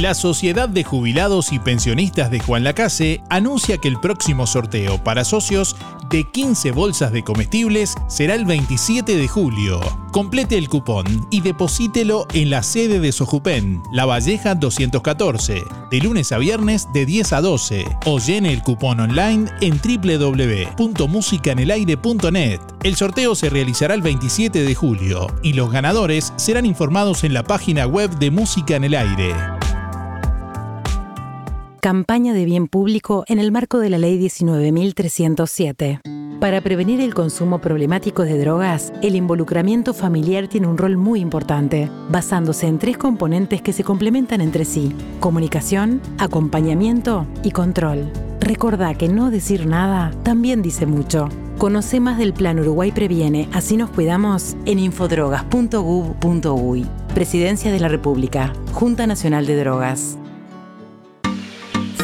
La Sociedad de Jubilados y Pensionistas de Juan Lacase anuncia que el próximo sorteo para socios de 15 bolsas de comestibles será el 27 de julio. Complete el cupón y deposítelo en la sede de Sojupen, La Valleja 214, de lunes a viernes de 10 a 12, o llene el cupón online en www.musicanelaire.net. El sorteo se realizará el 27 de julio y los ganadores serán informados en la página web de Música en el Aire.
Campaña de bien público en el marco de la Ley 19.307. Para prevenir el consumo problemático de drogas, el involucramiento familiar tiene un rol muy importante, basándose en tres componentes que se complementan entre sí, comunicación, acompañamiento y control. Recordá que no decir nada también dice mucho. Conoce más del Plan Uruguay Previene, así nos cuidamos en infodrogas.gov.uy. Presidencia de la República, Junta Nacional de Drogas.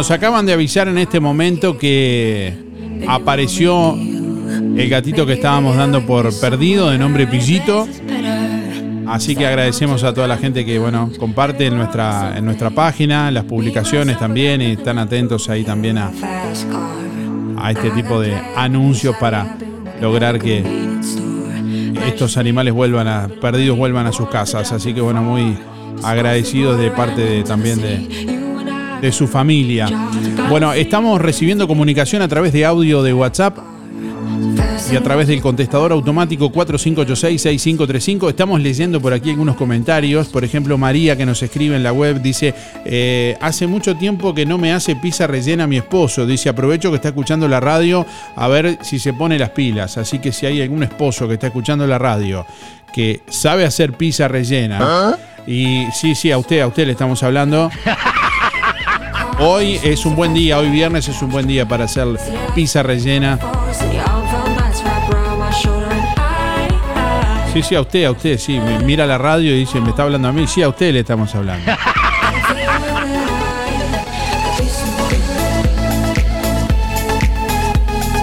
Nos acaban de avisar en este momento que apareció el gatito que estábamos dando por perdido, de nombre Pillito. Así que agradecemos a toda la gente que bueno comparte en nuestra, en nuestra página, las publicaciones también, y están atentos ahí también a, a este tipo de anuncios para lograr que estos animales vuelvan a, perdidos vuelvan a sus casas. Así que bueno, muy agradecidos de parte de, también de, de su familia. Bueno, estamos recibiendo comunicación a través de audio de WhatsApp y a través del contestador automático 4586-6535. Estamos leyendo por aquí algunos comentarios. Por ejemplo, María que nos escribe en la web dice, eh, hace mucho tiempo que no me hace pizza rellena mi esposo. Dice, aprovecho que está escuchando la radio a ver si se pone las pilas. Así que si hay algún esposo que está escuchando la radio que sabe hacer pizza rellena. Y sí, sí, a usted, a usted le estamos hablando. Hoy es un buen día, hoy viernes es un buen día para hacer pizza rellena. Sí, sí, a usted, a usted, sí. me Mira la radio y dice, me está hablando a mí. Sí, a usted le estamos hablando.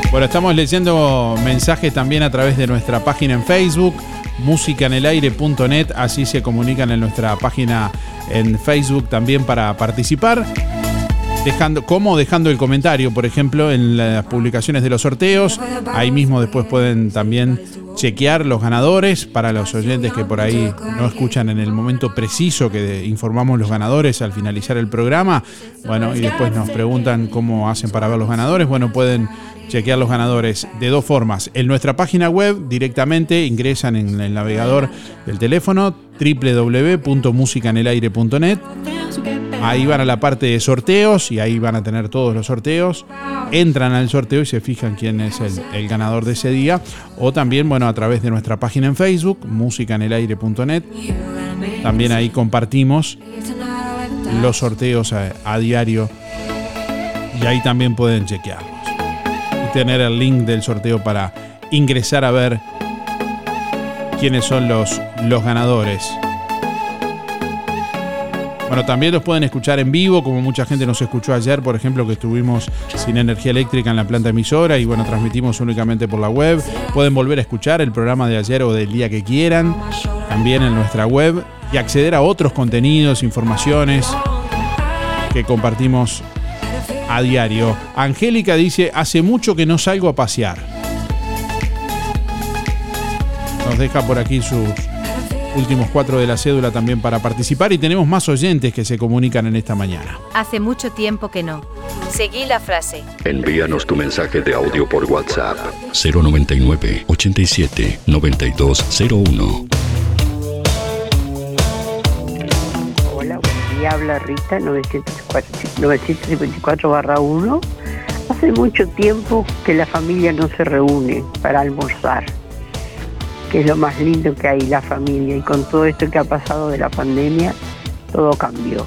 Bueno, estamos leyendo mensajes también a través de nuestra página en Facebook, musicanelaire.net, así se comunican en nuestra página en Facebook también para participar. Dejando, como dejando el comentario, por ejemplo, en las publicaciones de los sorteos. Ahí mismo después pueden también chequear los ganadores para los oyentes que por ahí no escuchan en el momento preciso que informamos los ganadores al finalizar el programa. Bueno, y después nos preguntan cómo hacen para ver los ganadores. Bueno, pueden chequear los ganadores de dos formas. En nuestra página web directamente ingresan en el navegador del teléfono www.musicanelaire.net. Ahí van a la parte de sorteos y ahí van a tener todos los sorteos. Entran al sorteo y se fijan quién es el, ganador de ese día. O también, bueno, a través de nuestra página en Facebook, musicanelaire.net. También ahí compartimos los sorteos a, diario. Y ahí también pueden chequearlos. Y tener el link del sorteo para ingresar a ver quiénes son los ganadores. Bueno, también los pueden escuchar en vivo, como mucha gente nos escuchó ayer, por ejemplo, que estuvimos sin energía eléctrica en la planta emisora y bueno, transmitimos únicamente por la web. Pueden volver a escuchar el programa de ayer o del día que quieran, también en nuestra web, y acceder a otros contenidos, informaciones que compartimos a diario. Angélica dice, hace mucho que no salgo a pasear. Nos deja por aquí sus últimos cuatro de la cédula también para participar y tenemos más oyentes que se comunican en esta mañana.
Hace mucho tiempo que no. Seguí la frase.
Envíanos tu mensaje de audio por WhatsApp 099 87 9201.
Hola, buen día, habla Rita, 954 barra 1. Hace mucho tiempo que la familia no se reúne para almorzar, que es lo más lindo que hay, la familia. Y con todo esto que ha pasado de la pandemia, todo cambió.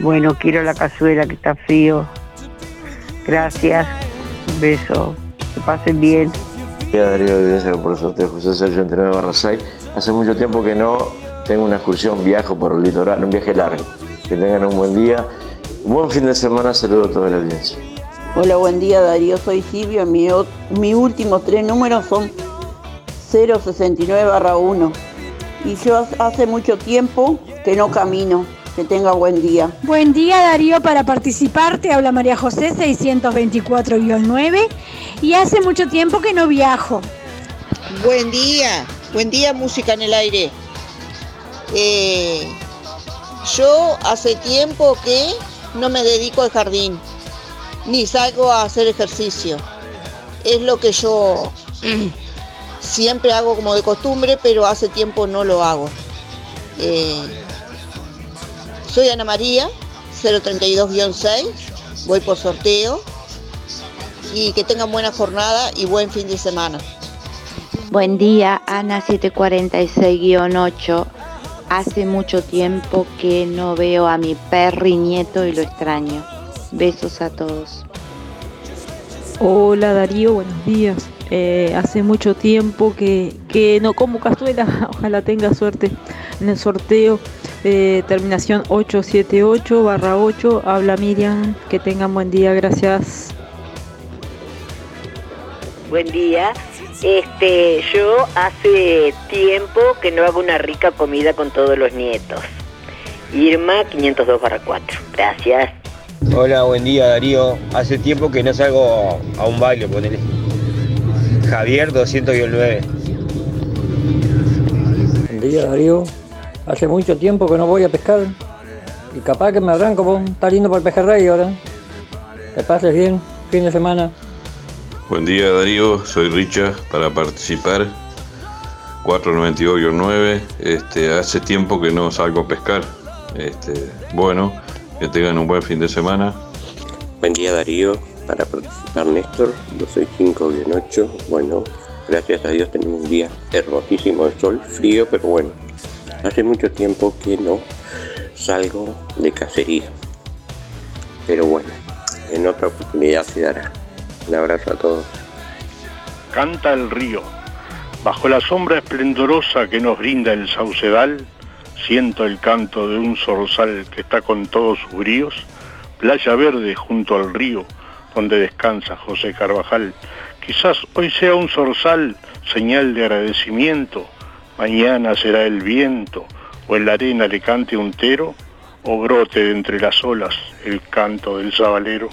Bueno, quiero la cazuela que está frío. Gracias, un beso, que pasen bien.
Día Darío por el sorteo José Sergio 29 barra 6. Hace mucho tiempo que no tengo una excursión, viajo por el litoral, un viaje largo. Que tengan un buen día, un buen fin de semana, saludo a toda la audiencia.
Hola, buen día Darío, soy Silvia, mi, mi últimos tres números son 069 barra 1 y yo hace mucho tiempo que no camino, Que tenga buen día.
Buen día Darío, para participar te habla María José 624-9 y hace mucho tiempo que no viajo.
Buen día, buen día música en el aire. Eh, yo hace tiempo que no me dedico al jardín, ni salgo a hacer ejercicio. Es lo que yo siempre hago como de costumbre, pero hace tiempo no lo hago. Eh, soy Ana María, 032-6, voy por sorteo y que tengan buena jornada y buen fin de semana.
Buen día, Ana 746-8. Hace mucho tiempo que no veo a mi perri nieto y lo extraño. Besos a todos.
Hola Darío, buenos días. Eh, hace mucho tiempo que, que no como cazuela, ojalá tenga suerte en el sorteo. Eh, terminación 878 barra 8, habla Miriam, que tengan buen día, gracias.
Buen día. Este, yo hace tiempo que no hago una rica comida con todos los nietos. Irma 502 barra 4. Gracias.
Hola, buen día Darío. Hace tiempo que no salgo a un baile, ponele. Javier 200-9.
Buen día Darío. Hace mucho tiempo que no voy a pescar. Y capaz que me arranco, está lindo para el pejerrey ahora. Que pases bien, fin de semana.
Buen día Darío, soy Richard para participar. 492-9. Este, hace tiempo que no salgo a pescar. Este, bueno, que tengan un buen fin de semana.
Buen día Darío, para participar Néstor, 265-8. Bueno, gracias a Dios tenemos un día hermosísimo de sol, frío, pero bueno. Hace mucho tiempo que no salgo de cacería. Pero bueno, en otra oportunidad se dará. Un abrazo a todos.
Canta el río. Bajo la sombra esplendorosa que nos brinda el saucedal, siento el canto de un zorzal que está con todos sus bríos, playa verde junto al río donde descansa José Carvajal. Quizás hoy sea un zorzal, señal de agradecimiento, mañana será el viento, o en la arena le cante un tero, o brote de entre las olas el canto del sabalero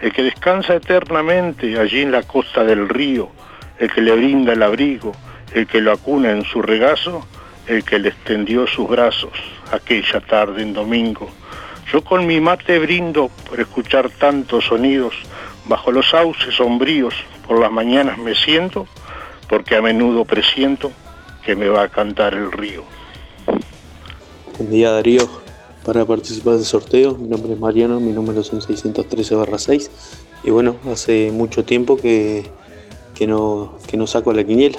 el que descansa eternamente allí en la costa del río, el que le brinda el abrigo, el que lo acuna en su regazo, el que le extendió sus brazos aquella tarde en domingo. Yo con mi mate brindo por escuchar tantos sonidos, bajo los sauces sombríos por las mañanas me siento, porque a menudo presiento que me va a cantar el río.
Buen día Darío, para participar del sorteo. Mi nombre es Mariano, mi número es 613-6. Y bueno, hace mucho tiempo que, que, no, que no saco la quiniela.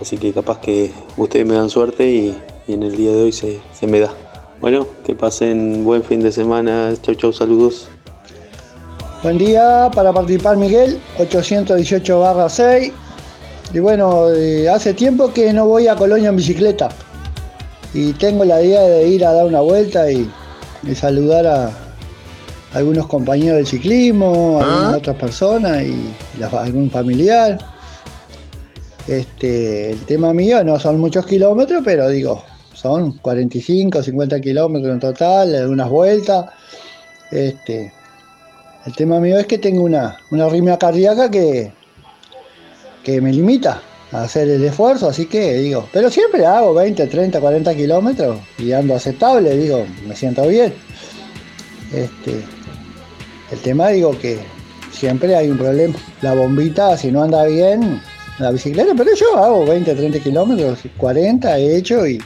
Así que capaz que ustedes me dan suerte y, y en el día de hoy se, se, me da. Bueno, que pasen buen fin de semana. Chau, chau, saludos.
Buen día para participar Miguel, 818-6. Y bueno, eh, hace tiempo que no voy a Colonia en bicicleta y tengo la idea de ir a dar una vuelta y, y saludar a algunos compañeros del ciclismo, a algunas otras personas y algún familiar. Este, el tema mío no son muchos kilómetros, pero digo, son 45, 50 kilómetros en total, algunas vueltas. Este, el tema mío es que tengo una, una arritmia cardíaca que, que me limita a hacer el esfuerzo, así que digo, pero siempre hago 20, 30, 40 kilómetros y ando aceptable, digo, me siento bien. Este, el tema digo que siempre hay un problema. La bombita, si no anda bien, la bicicleta, pero yo hago 20, 30 kilómetros, 40 he hecho y,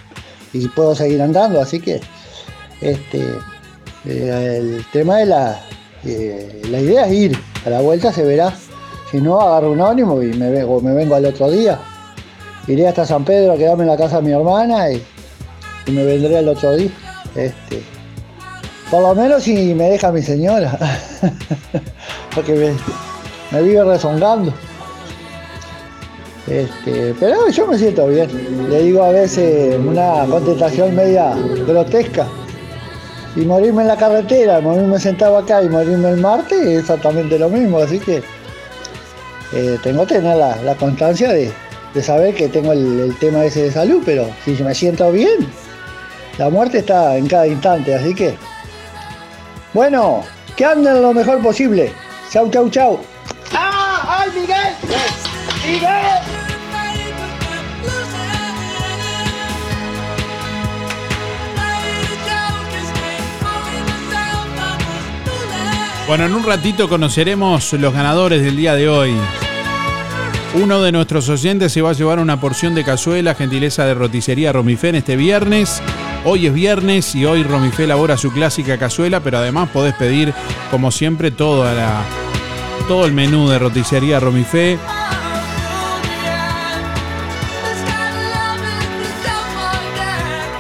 y puedo seguir andando, así que este, eh, el tema de la, eh, la idea es ir, a la vuelta se verá. Si no, agarro un ónimo y me vengo, me vengo al otro día. Iré hasta San Pedro a quedarme en la casa de mi hermana y, me vendré al otro día. Este, por lo menos si me deja mi señora. Porque me, me vive rezongando. Este, pero yo me siento bien. Le digo a veces una contestación media grotesca. Y morirme en la carretera, morirme sentado acá y morirme el martes es exactamente lo mismo. Así que eh, tengo que tener la, constancia de, de saber que tengo el, tema ese de salud, pero si me siento bien, La muerte está en cada instante, así que. Bueno, que anden lo mejor posible. Chau, chau, chau.
¡Ah! ¡Ay! ¡Miguel!
Bueno, en un ratito conoceremos los ganadores del día de hoy. Uno de nuestros oyentes se va a llevar una porción de cazuela, gentileza de roticería Romifé en este viernes. Hoy es viernes y hoy Romifé elabora su clásica cazuela, pero además podés pedir, como siempre, toda la, todo el menú de roticería Romifé.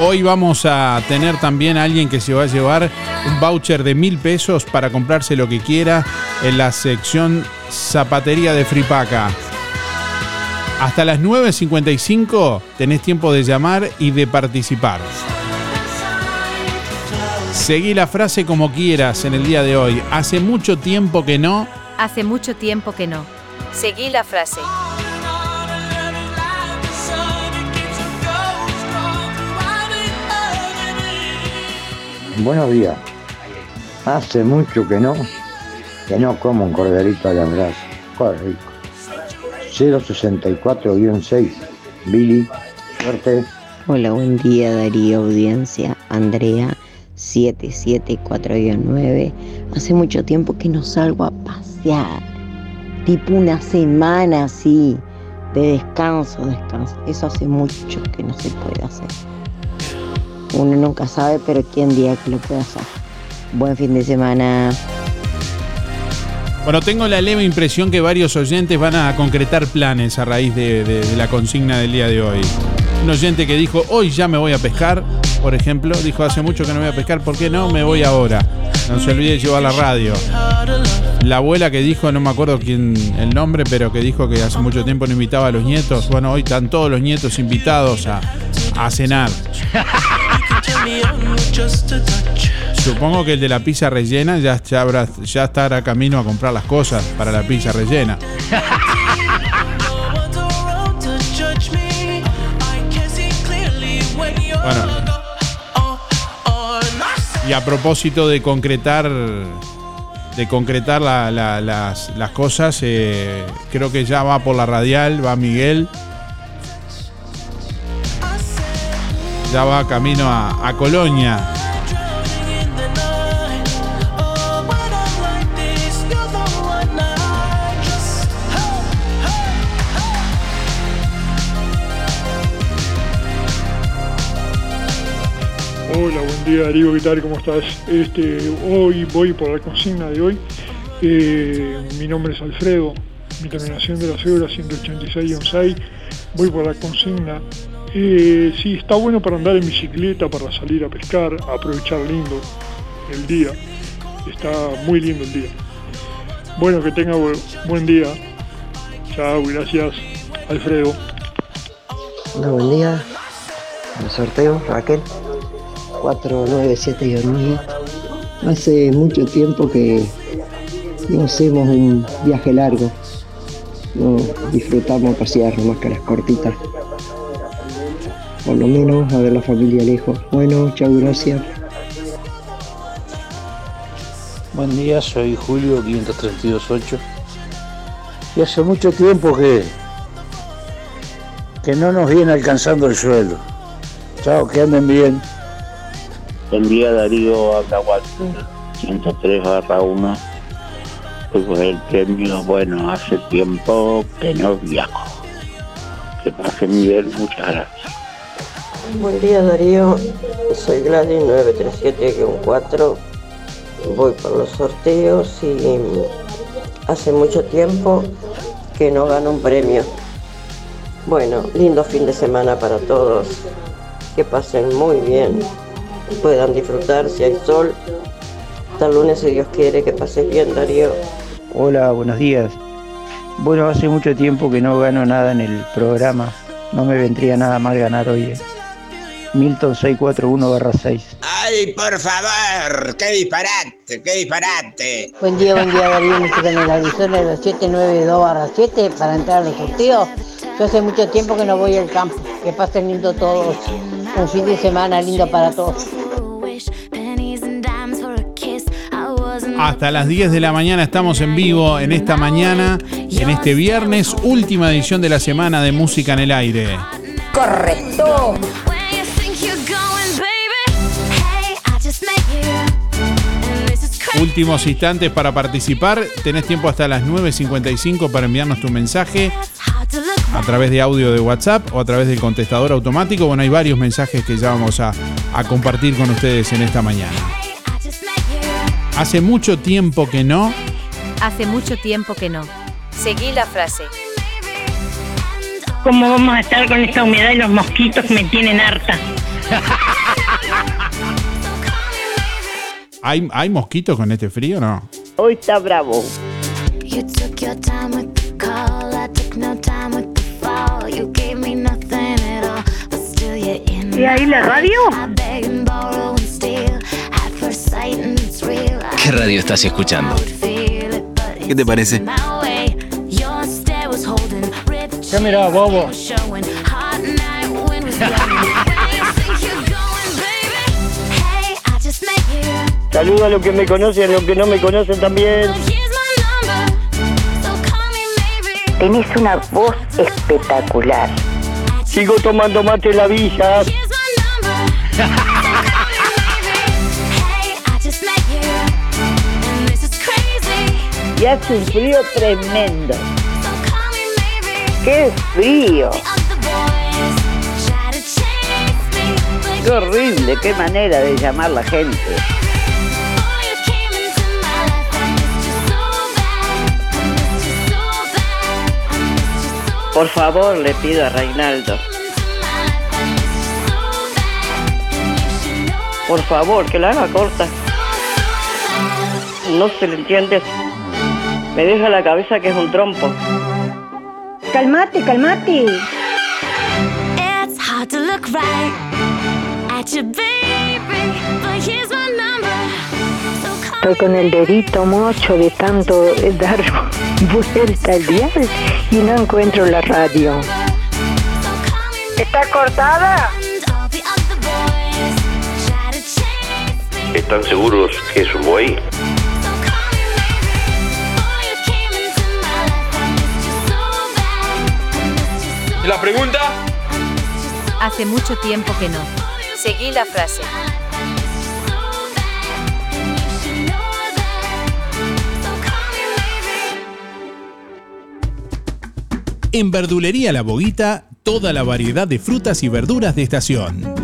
Hoy vamos a tener también a alguien que se va a llevar un voucher de mil pesos para comprarse lo que quiera en la sección zapatería de Fripaca. Hasta las 9.55 tenés tiempo de llamar y de participar. Seguí la frase como quieras en el día de hoy. Hace mucho tiempo que no.
Hace mucho tiempo que no. Seguí la frase.
Buenos días. Hace mucho que no, que no como un corderito a la brasa. Qué rico. 064-6. Billy, suerte.
Hola, buen día Darío, audiencia. Andrea, 774-9. Hace mucho tiempo que no salgo a pasear. Tipo una semana así, de descanso, descanso. Eso hace mucho que no se puede hacer. Uno nunca sabe, pero quién día que lo puede hacer. Buen fin de semana.
Bueno, tengo la leve impresión que varios oyentes van a concretar planes a raíz de, de- de la consigna del día de hoy. Un oyente que dijo, hoy ya me voy a pescar, por ejemplo, dijo, hace mucho que no voy a pescar, ¿por qué no? Me voy ahora. No se olvide de llevar la radio. La abuela que dijo, no me acuerdo quién el nombre, pero que dijo que hace mucho tiempo no invitaba a los nietos. Bueno, hoy están todos los nietos invitados a, a cenar. Supongo que el de la pizza rellena ya, habrá- ya estará camino a comprar las cosas para la pizza rellena. Y a propósito de concretar de concretar la- la- las, las cosas, eh, creo que ya va por la radial, va Miguel. Ya va camino a, a Colonia.
Hola, buen día Darío, ¿qué? ¿Cómo estás? Este, hoy voy por la consigna de hoy. Eh, mi nombre es Alfredo, mi terminación de la cédula 186-6. Voy por la consigna. Eh, sí, está bueno para andar en bicicleta, para salir a pescar, aprovechar lindo el día. Está muy lindo el día. Bueno, que tenga bu- buen día. Chao, gracias, Alfredo.
Hola, buen día. El sorteo, Raquel. 497 Hace mucho tiempo que no hacemos un viaje largo. No disfrutamos pasear más que las cortitas. Por lo menos a ver la familia lejos. Bueno, chao, gracias.
Buen día, soy Julio 5328 y hace mucho tiempo que que no nos viene alcanzando el sueldo. Chao, que anden bien.
Buen día Darío, habla Walter, 103 barra 1. Fui por el premio, bueno, hace tiempo que no viajo. Que pasen bien, muchas gracias.
Buen día Darío, soy Gladys 937-4, voy por los sorteos y hace mucho tiempo que no gano un premio. Bueno, lindo fin de semana para todos, que pasen muy bien, puedan disfrutar si hay sol. Hasta lunes si Dios quiere, que pases bien Darío.
Hola, buenos días. Bueno, hace mucho tiempo que no gano nada en el programa. No me vendría nada mal ganar hoy. Milton 641-6.
¡Ay, por favor! ¡Qué disparate! ¡Qué disparate!
Buen día, buen día Darío, música en el Arizona de los 792 7 para entrar a los sorteos. Yo hace mucho tiempo que no voy al campo. Que pasen lindo todos. Un fin de semana lindo para todos.
Hasta las 10 de la mañana estamos en vivo en esta mañana, en este viernes, última edición de la semana de Música en el Aire.
Correcto.
Últimos instantes para participar. Tenés tiempo hasta las 9.55 para enviarnos tu mensaje a través de audio de WhatsApp o a través del contestador automático. Bueno, hay varios mensajes que ya vamos a, a compartir con ustedes en esta mañana. Hace mucho tiempo que no.
Hace mucho tiempo que no. Seguí la frase.
¿Cómo vamos a estar con esta humedad y los mosquitos me tienen harta?
¿Hay, ¿Hay mosquitos con este frío o no?
Hoy está bravo.
¿Y ahí la radio?
¿Qué radio estás escuchando? ¿Qué te parece?
¿Qué mira, bobo?
Saludo a los que me conocen, a los que no me conocen también.
Tenés una voz espectacular.
Sigo tomando mate en la villa.
Y hace un frío tremendo. ¡Qué frío! ¡Qué horrible! ¡Qué manera de llamar la gente! Por favor, le pido a Reinaldo. Por favor, que la haga corta. No se le entiende. Me deja la cabeza que es un trompo. Calmate, calmate.
It's hard to look right at your baby, but here's my number.
Estoy con el dedito mocho de tanto dar vuelta al dial y no encuentro la radio. ¿Está cortada?
¿Están seguros que es un buey?
¿La pregunta?
Hace mucho tiempo que no. Seguí la frase.
En Verdulería La Boguita, toda la variedad de frutas y verduras de estación.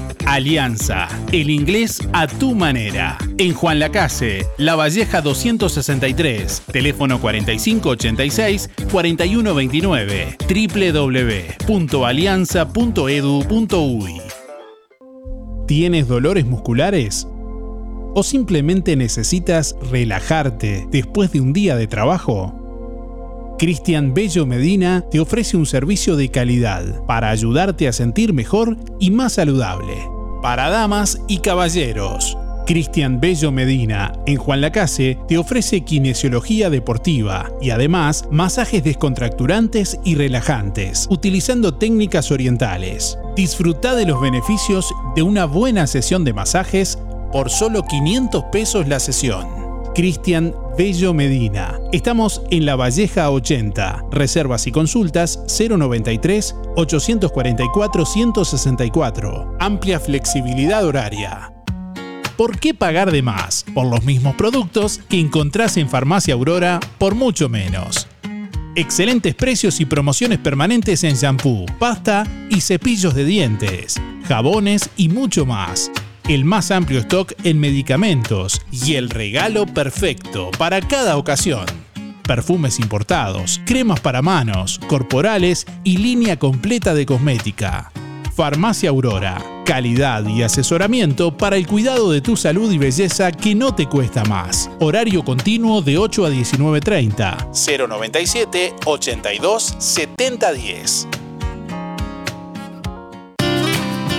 Alianza, el inglés a tu manera. En Juan Lacase, La Valleja 263, teléfono 4586-4129, www.alianza.edu.uy. ¿Tienes dolores musculares? ¿O simplemente necesitas relajarte después de un día de trabajo? Cristian Bello Medina te ofrece un servicio de calidad para ayudarte a sentir mejor y más saludable. Para damas y caballeros. Cristian Bello Medina, en Juan Lacase, te ofrece kinesiología deportiva y además masajes descontracturantes y relajantes, utilizando técnicas orientales. Disfruta de los beneficios de una buena sesión de masajes por solo 500 pesos la sesión. Cristian Bello Medina. Estamos en La Valleja 80. Reservas y consultas 093 844 164. Amplia flexibilidad horaria. ¿por qué pagar de más por los mismos productos que encontrás en Farmacia Aurora por mucho menos? Excelentes precios y promociones permanentes en shampoo, pasta y cepillos de dientes, jabones y mucho más. El más amplio stock en medicamentos y el regalo perfecto para cada ocasión. Perfumes importados, cremas para manos, corporales y línea completa de cosmética. Farmacia Aurora. Calidad y asesoramiento para el cuidado de tu salud y belleza que no te cuesta más. Horario continuo de 8 a 19.30. 097 82 7010.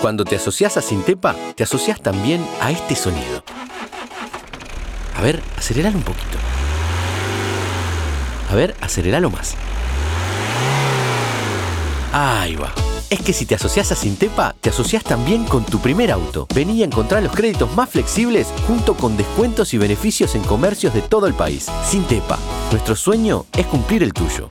Cuando te asocias a Sintepa, te asocias también a este sonido. A ver, aceleralo un poquito. A ver, aceleralo más. Ahí va. Es que si te asocias a Sintepa, te asocias también con tu primer auto. Vení a encontrar los créditos más flexibles junto con descuentos y beneficios en comercios de todo el país. Sintepa, nuestro sueño es cumplir el tuyo.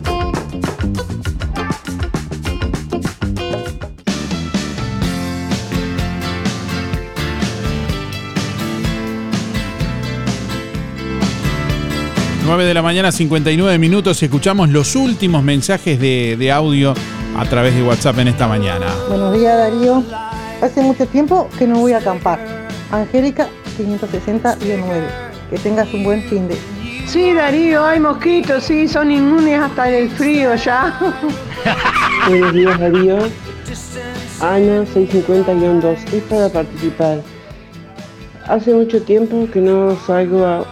9 de la mañana, 59 minutos escuchamos los últimos mensajes de, de audio a través de WhatsApp en esta mañana.
Buenos días Darío. Hace mucho tiempo que no voy a acampar. Angélica 560-9. Que tengas un buen fin de.
Sí, Darío, hay mosquitos, sí, son inmunes hasta el frío ya.
Buenos días Darío. Ana 650-2. Es para participar. Hace mucho tiempo que no salgo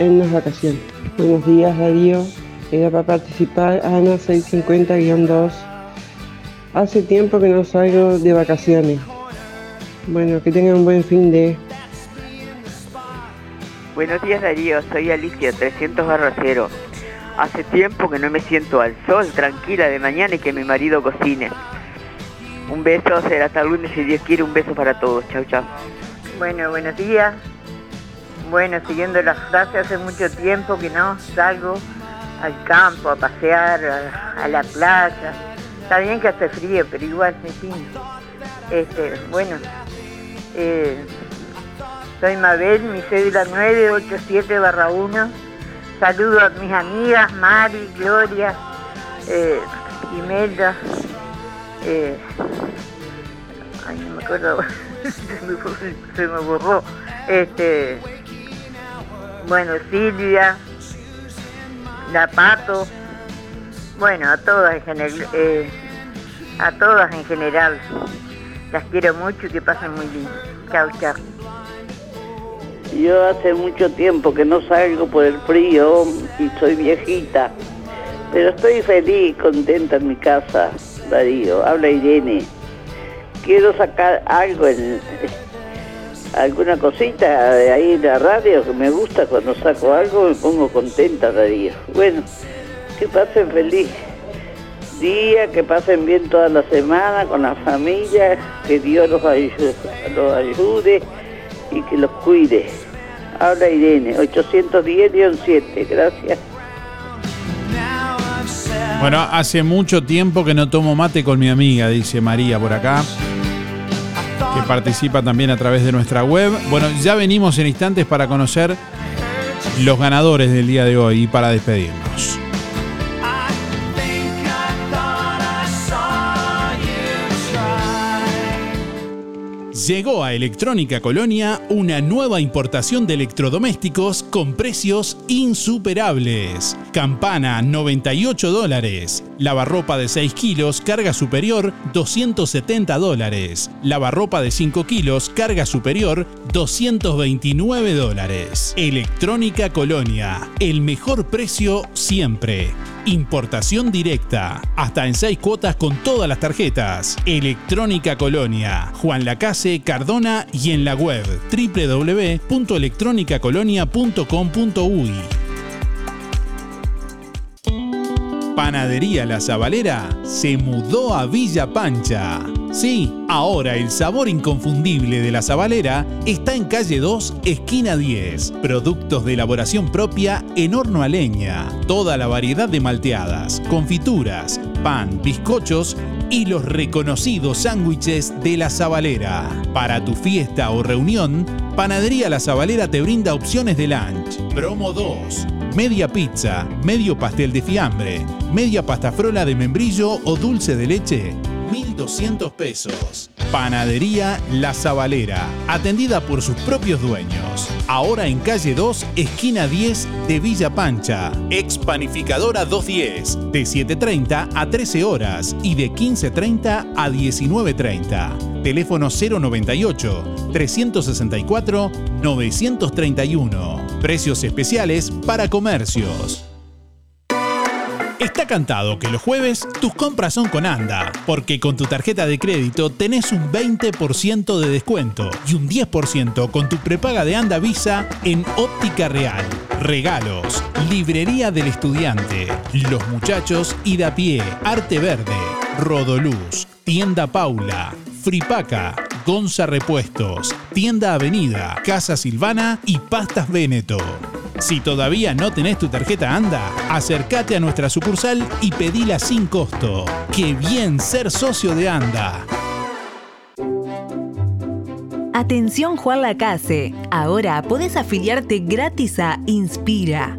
en las vacaciones. Buenos días Darío. Era para participar Ana 650-2. Hace tiempo que no salgo de vacaciones. Bueno, que tengan un buen fin de...
Buenos días Darío, soy Alicia 300 barra 0. Hace tiempo que no me siento al sol, tranquila de mañana y que mi marido cocine. Un beso, será hasta lunes si Dios quiere, un beso para todos. Chau, chau.
Bueno, buenos días. Bueno, siguiendo la frase, hace mucho tiempo que no salgo al campo a pasear, a, a la playa. Está bien que hace frío, pero igual me pinto. Este, bueno, eh, soy Mabel, mi cédula 987 barra 1. Saludo a mis amigas Mari, Gloria, eh, Imelda, eh, ay, no me acuerdo, se me borró. Este, bueno, Silvia, La Pato, bueno, a todas en general, eh, a todas en general. Las quiero mucho y que pasen muy lindo. Chao, chao.
Yo hace mucho tiempo que no salgo por el frío y soy viejita, pero estoy feliz, contenta en mi casa, Darío. Habla Irene. Quiero sacar algo en alguna cosita de ahí en la radio que me gusta cuando saco algo me pongo contenta, Darío. Bueno, que pasen feliz día, que pasen bien toda la semana con la familia, que Dios los ayude, los ayude y que los cuide. Habla Irene, 810-7, gracias.
Bueno, hace mucho tiempo que no tomo mate con mi amiga, dice María por acá, que participa también a través de nuestra web. Bueno, ya venimos en instantes para conocer los ganadores del día de hoy y para despedirnos. Llegó a Electrónica Colonia una nueva importación de electrodomésticos con precios insuperables. Campana 98 dólares. Lavarropa de 6 kilos, carga superior 270 dólares. Lavarropa de 5 kilos, carga superior 229 dólares. Electrónica Colonia, el mejor precio siempre. Importación directa, hasta en 6 cuotas con todas las tarjetas. Electrónica Colonia, Juan Lacase, Cardona y en la web www.electronicacolonia.com.uy. Panadería La Zabalera se mudó a Villa Pancha. Sí, ahora el sabor inconfundible de La Zabalera está en calle 2, esquina 10. Productos de elaboración propia en horno a leña. Toda la variedad de malteadas, confituras, pan, bizcochos y los reconocidos sándwiches de La Zabalera. Para tu fiesta o reunión, Panadería La Zabalera te brinda opciones de lunch. Promo 2. Media pizza, medio pastel de fiambre, media pasta frola de membrillo o dulce de leche, 1.200 pesos. Panadería La Zabalera, atendida por sus propios dueños. Ahora en calle 2, esquina 10 de Villa Pancha. Ex Panificadora 210, de 7.30 a 13 horas y de 15.30 a 19.30. Teléfono 098 364 931. Precios especiales para comercios. Está cantado que los jueves tus compras son con ANDA, porque con tu tarjeta de crédito tenés un 20% de descuento y un 10% con tu prepaga de ANDA Visa en Óptica Real. Regalos, Librería del Estudiante, Los Muchachos y da pie, Arte Verde, Rodoluz, Tienda Paula, Fripaca, Gonza Repuestos, Tienda Avenida, Casa Silvana y Pastas Véneto. Si todavía no tenés tu tarjeta ANDA, acércate a nuestra sucursal y pedila sin costo. ¡Qué bien ser socio de ANDA!
Atención Juan Lacase, ahora podés afiliarte gratis a Inspira.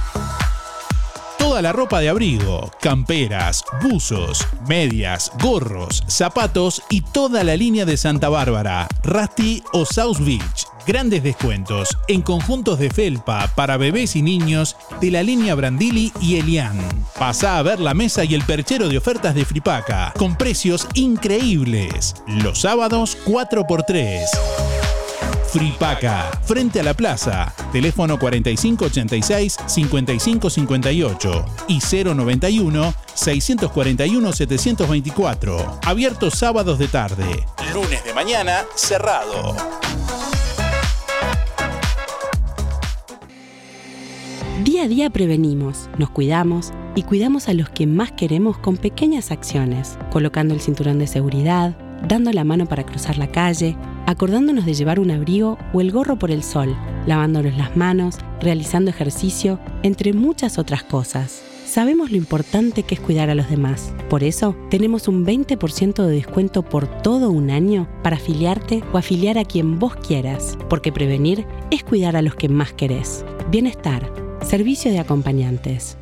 La ropa de abrigo, camperas, buzos, medias, gorros, zapatos y toda la línea de Santa Bárbara, Rusty o South Beach. Grandes descuentos en conjuntos de felpa para bebés y niños de la línea Brandili y Elian. Pasa a ver la mesa y el perchero de ofertas de Fripaca con precios increíbles. Los sábados 4x3. Fripaca, frente a la plaza, teléfono 4586-5558 y 091-641-724. Abiertos sábados de tarde, lunes de mañana, cerrado.
Día a día prevenimos, nos cuidamos y cuidamos a los que más queremos con pequeñas acciones, colocando el cinturón de seguridad, dando la mano para cruzar la calle, acordándonos de llevar un abrigo o el gorro por el sol, lavándonos las manos, realizando ejercicio, entre muchas otras cosas. Sabemos lo importante que es cuidar a los demás. Por eso, tenemos un 20% de descuento por todo un año para afiliarte o afiliar a quien vos quieras, porque prevenir es cuidar a los que más querés. Bienestar, servicio de acompañantes.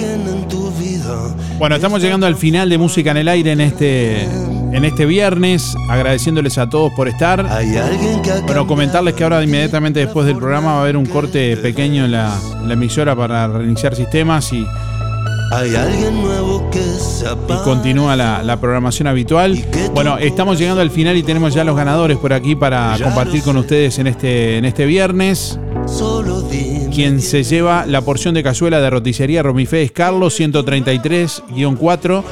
Alguien en tu vida.
Bueno, estamos llegando al final de Música en el Aire en este, en este viernes, agradeciéndoles a todos por estar. Bueno, comentarles que ahora inmediatamente después del programa va a haber un corte pequeño en la, en la emisora para reiniciar sistemas y,
Hay alguien nuevo que se
y continúa la, la programación habitual. Bueno, estamos llegando al final y tenemos ya los ganadores por aquí para compartir con ustedes en este, en este viernes.
Solo
Quien se lleva la porción de cazuela de roticería Romifé es Carlos 133-4.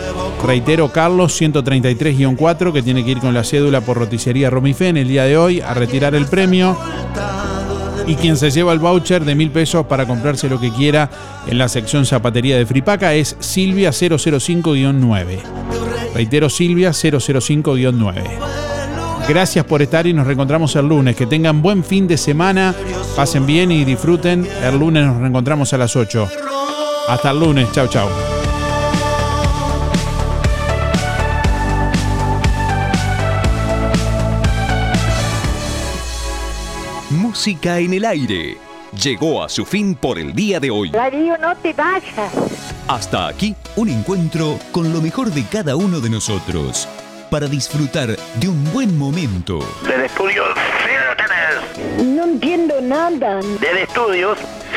Reitero, Carlos 133-4, que tiene que ir con la cédula por roticería Romifé en el día de hoy a retirar el premio. Y quien se lleva el voucher de mil pesos para comprarse lo que quiera en la sección zapatería de Fripaca es Silvia 005-9. Reitero, Silvia 005-9. Gracias por estar y nos reencontramos el lunes. Que tengan buen fin de semana, pasen bien y disfruten. El lunes nos reencontramos a las 8. Hasta el lunes, chao, chao.
Música en el aire. Llegó a su fin por el día de hoy.
Darío, no te vayas.
Hasta aquí un encuentro con lo mejor de cada uno de nosotros para disfrutar de un buen momento.
Desde estudios, sigan ustedes.
No entiendo nada.
Desde estudios,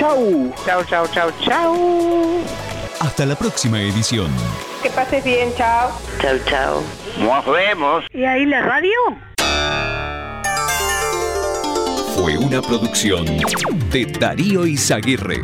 Chau.
Chao, chao, chao, chao.
Hasta la próxima edición.
Que pases bien. Chao.
Chau, chau.
Nos vemos.
¿Y ahí la radio?
Fue una producción de Darío Izaguirre.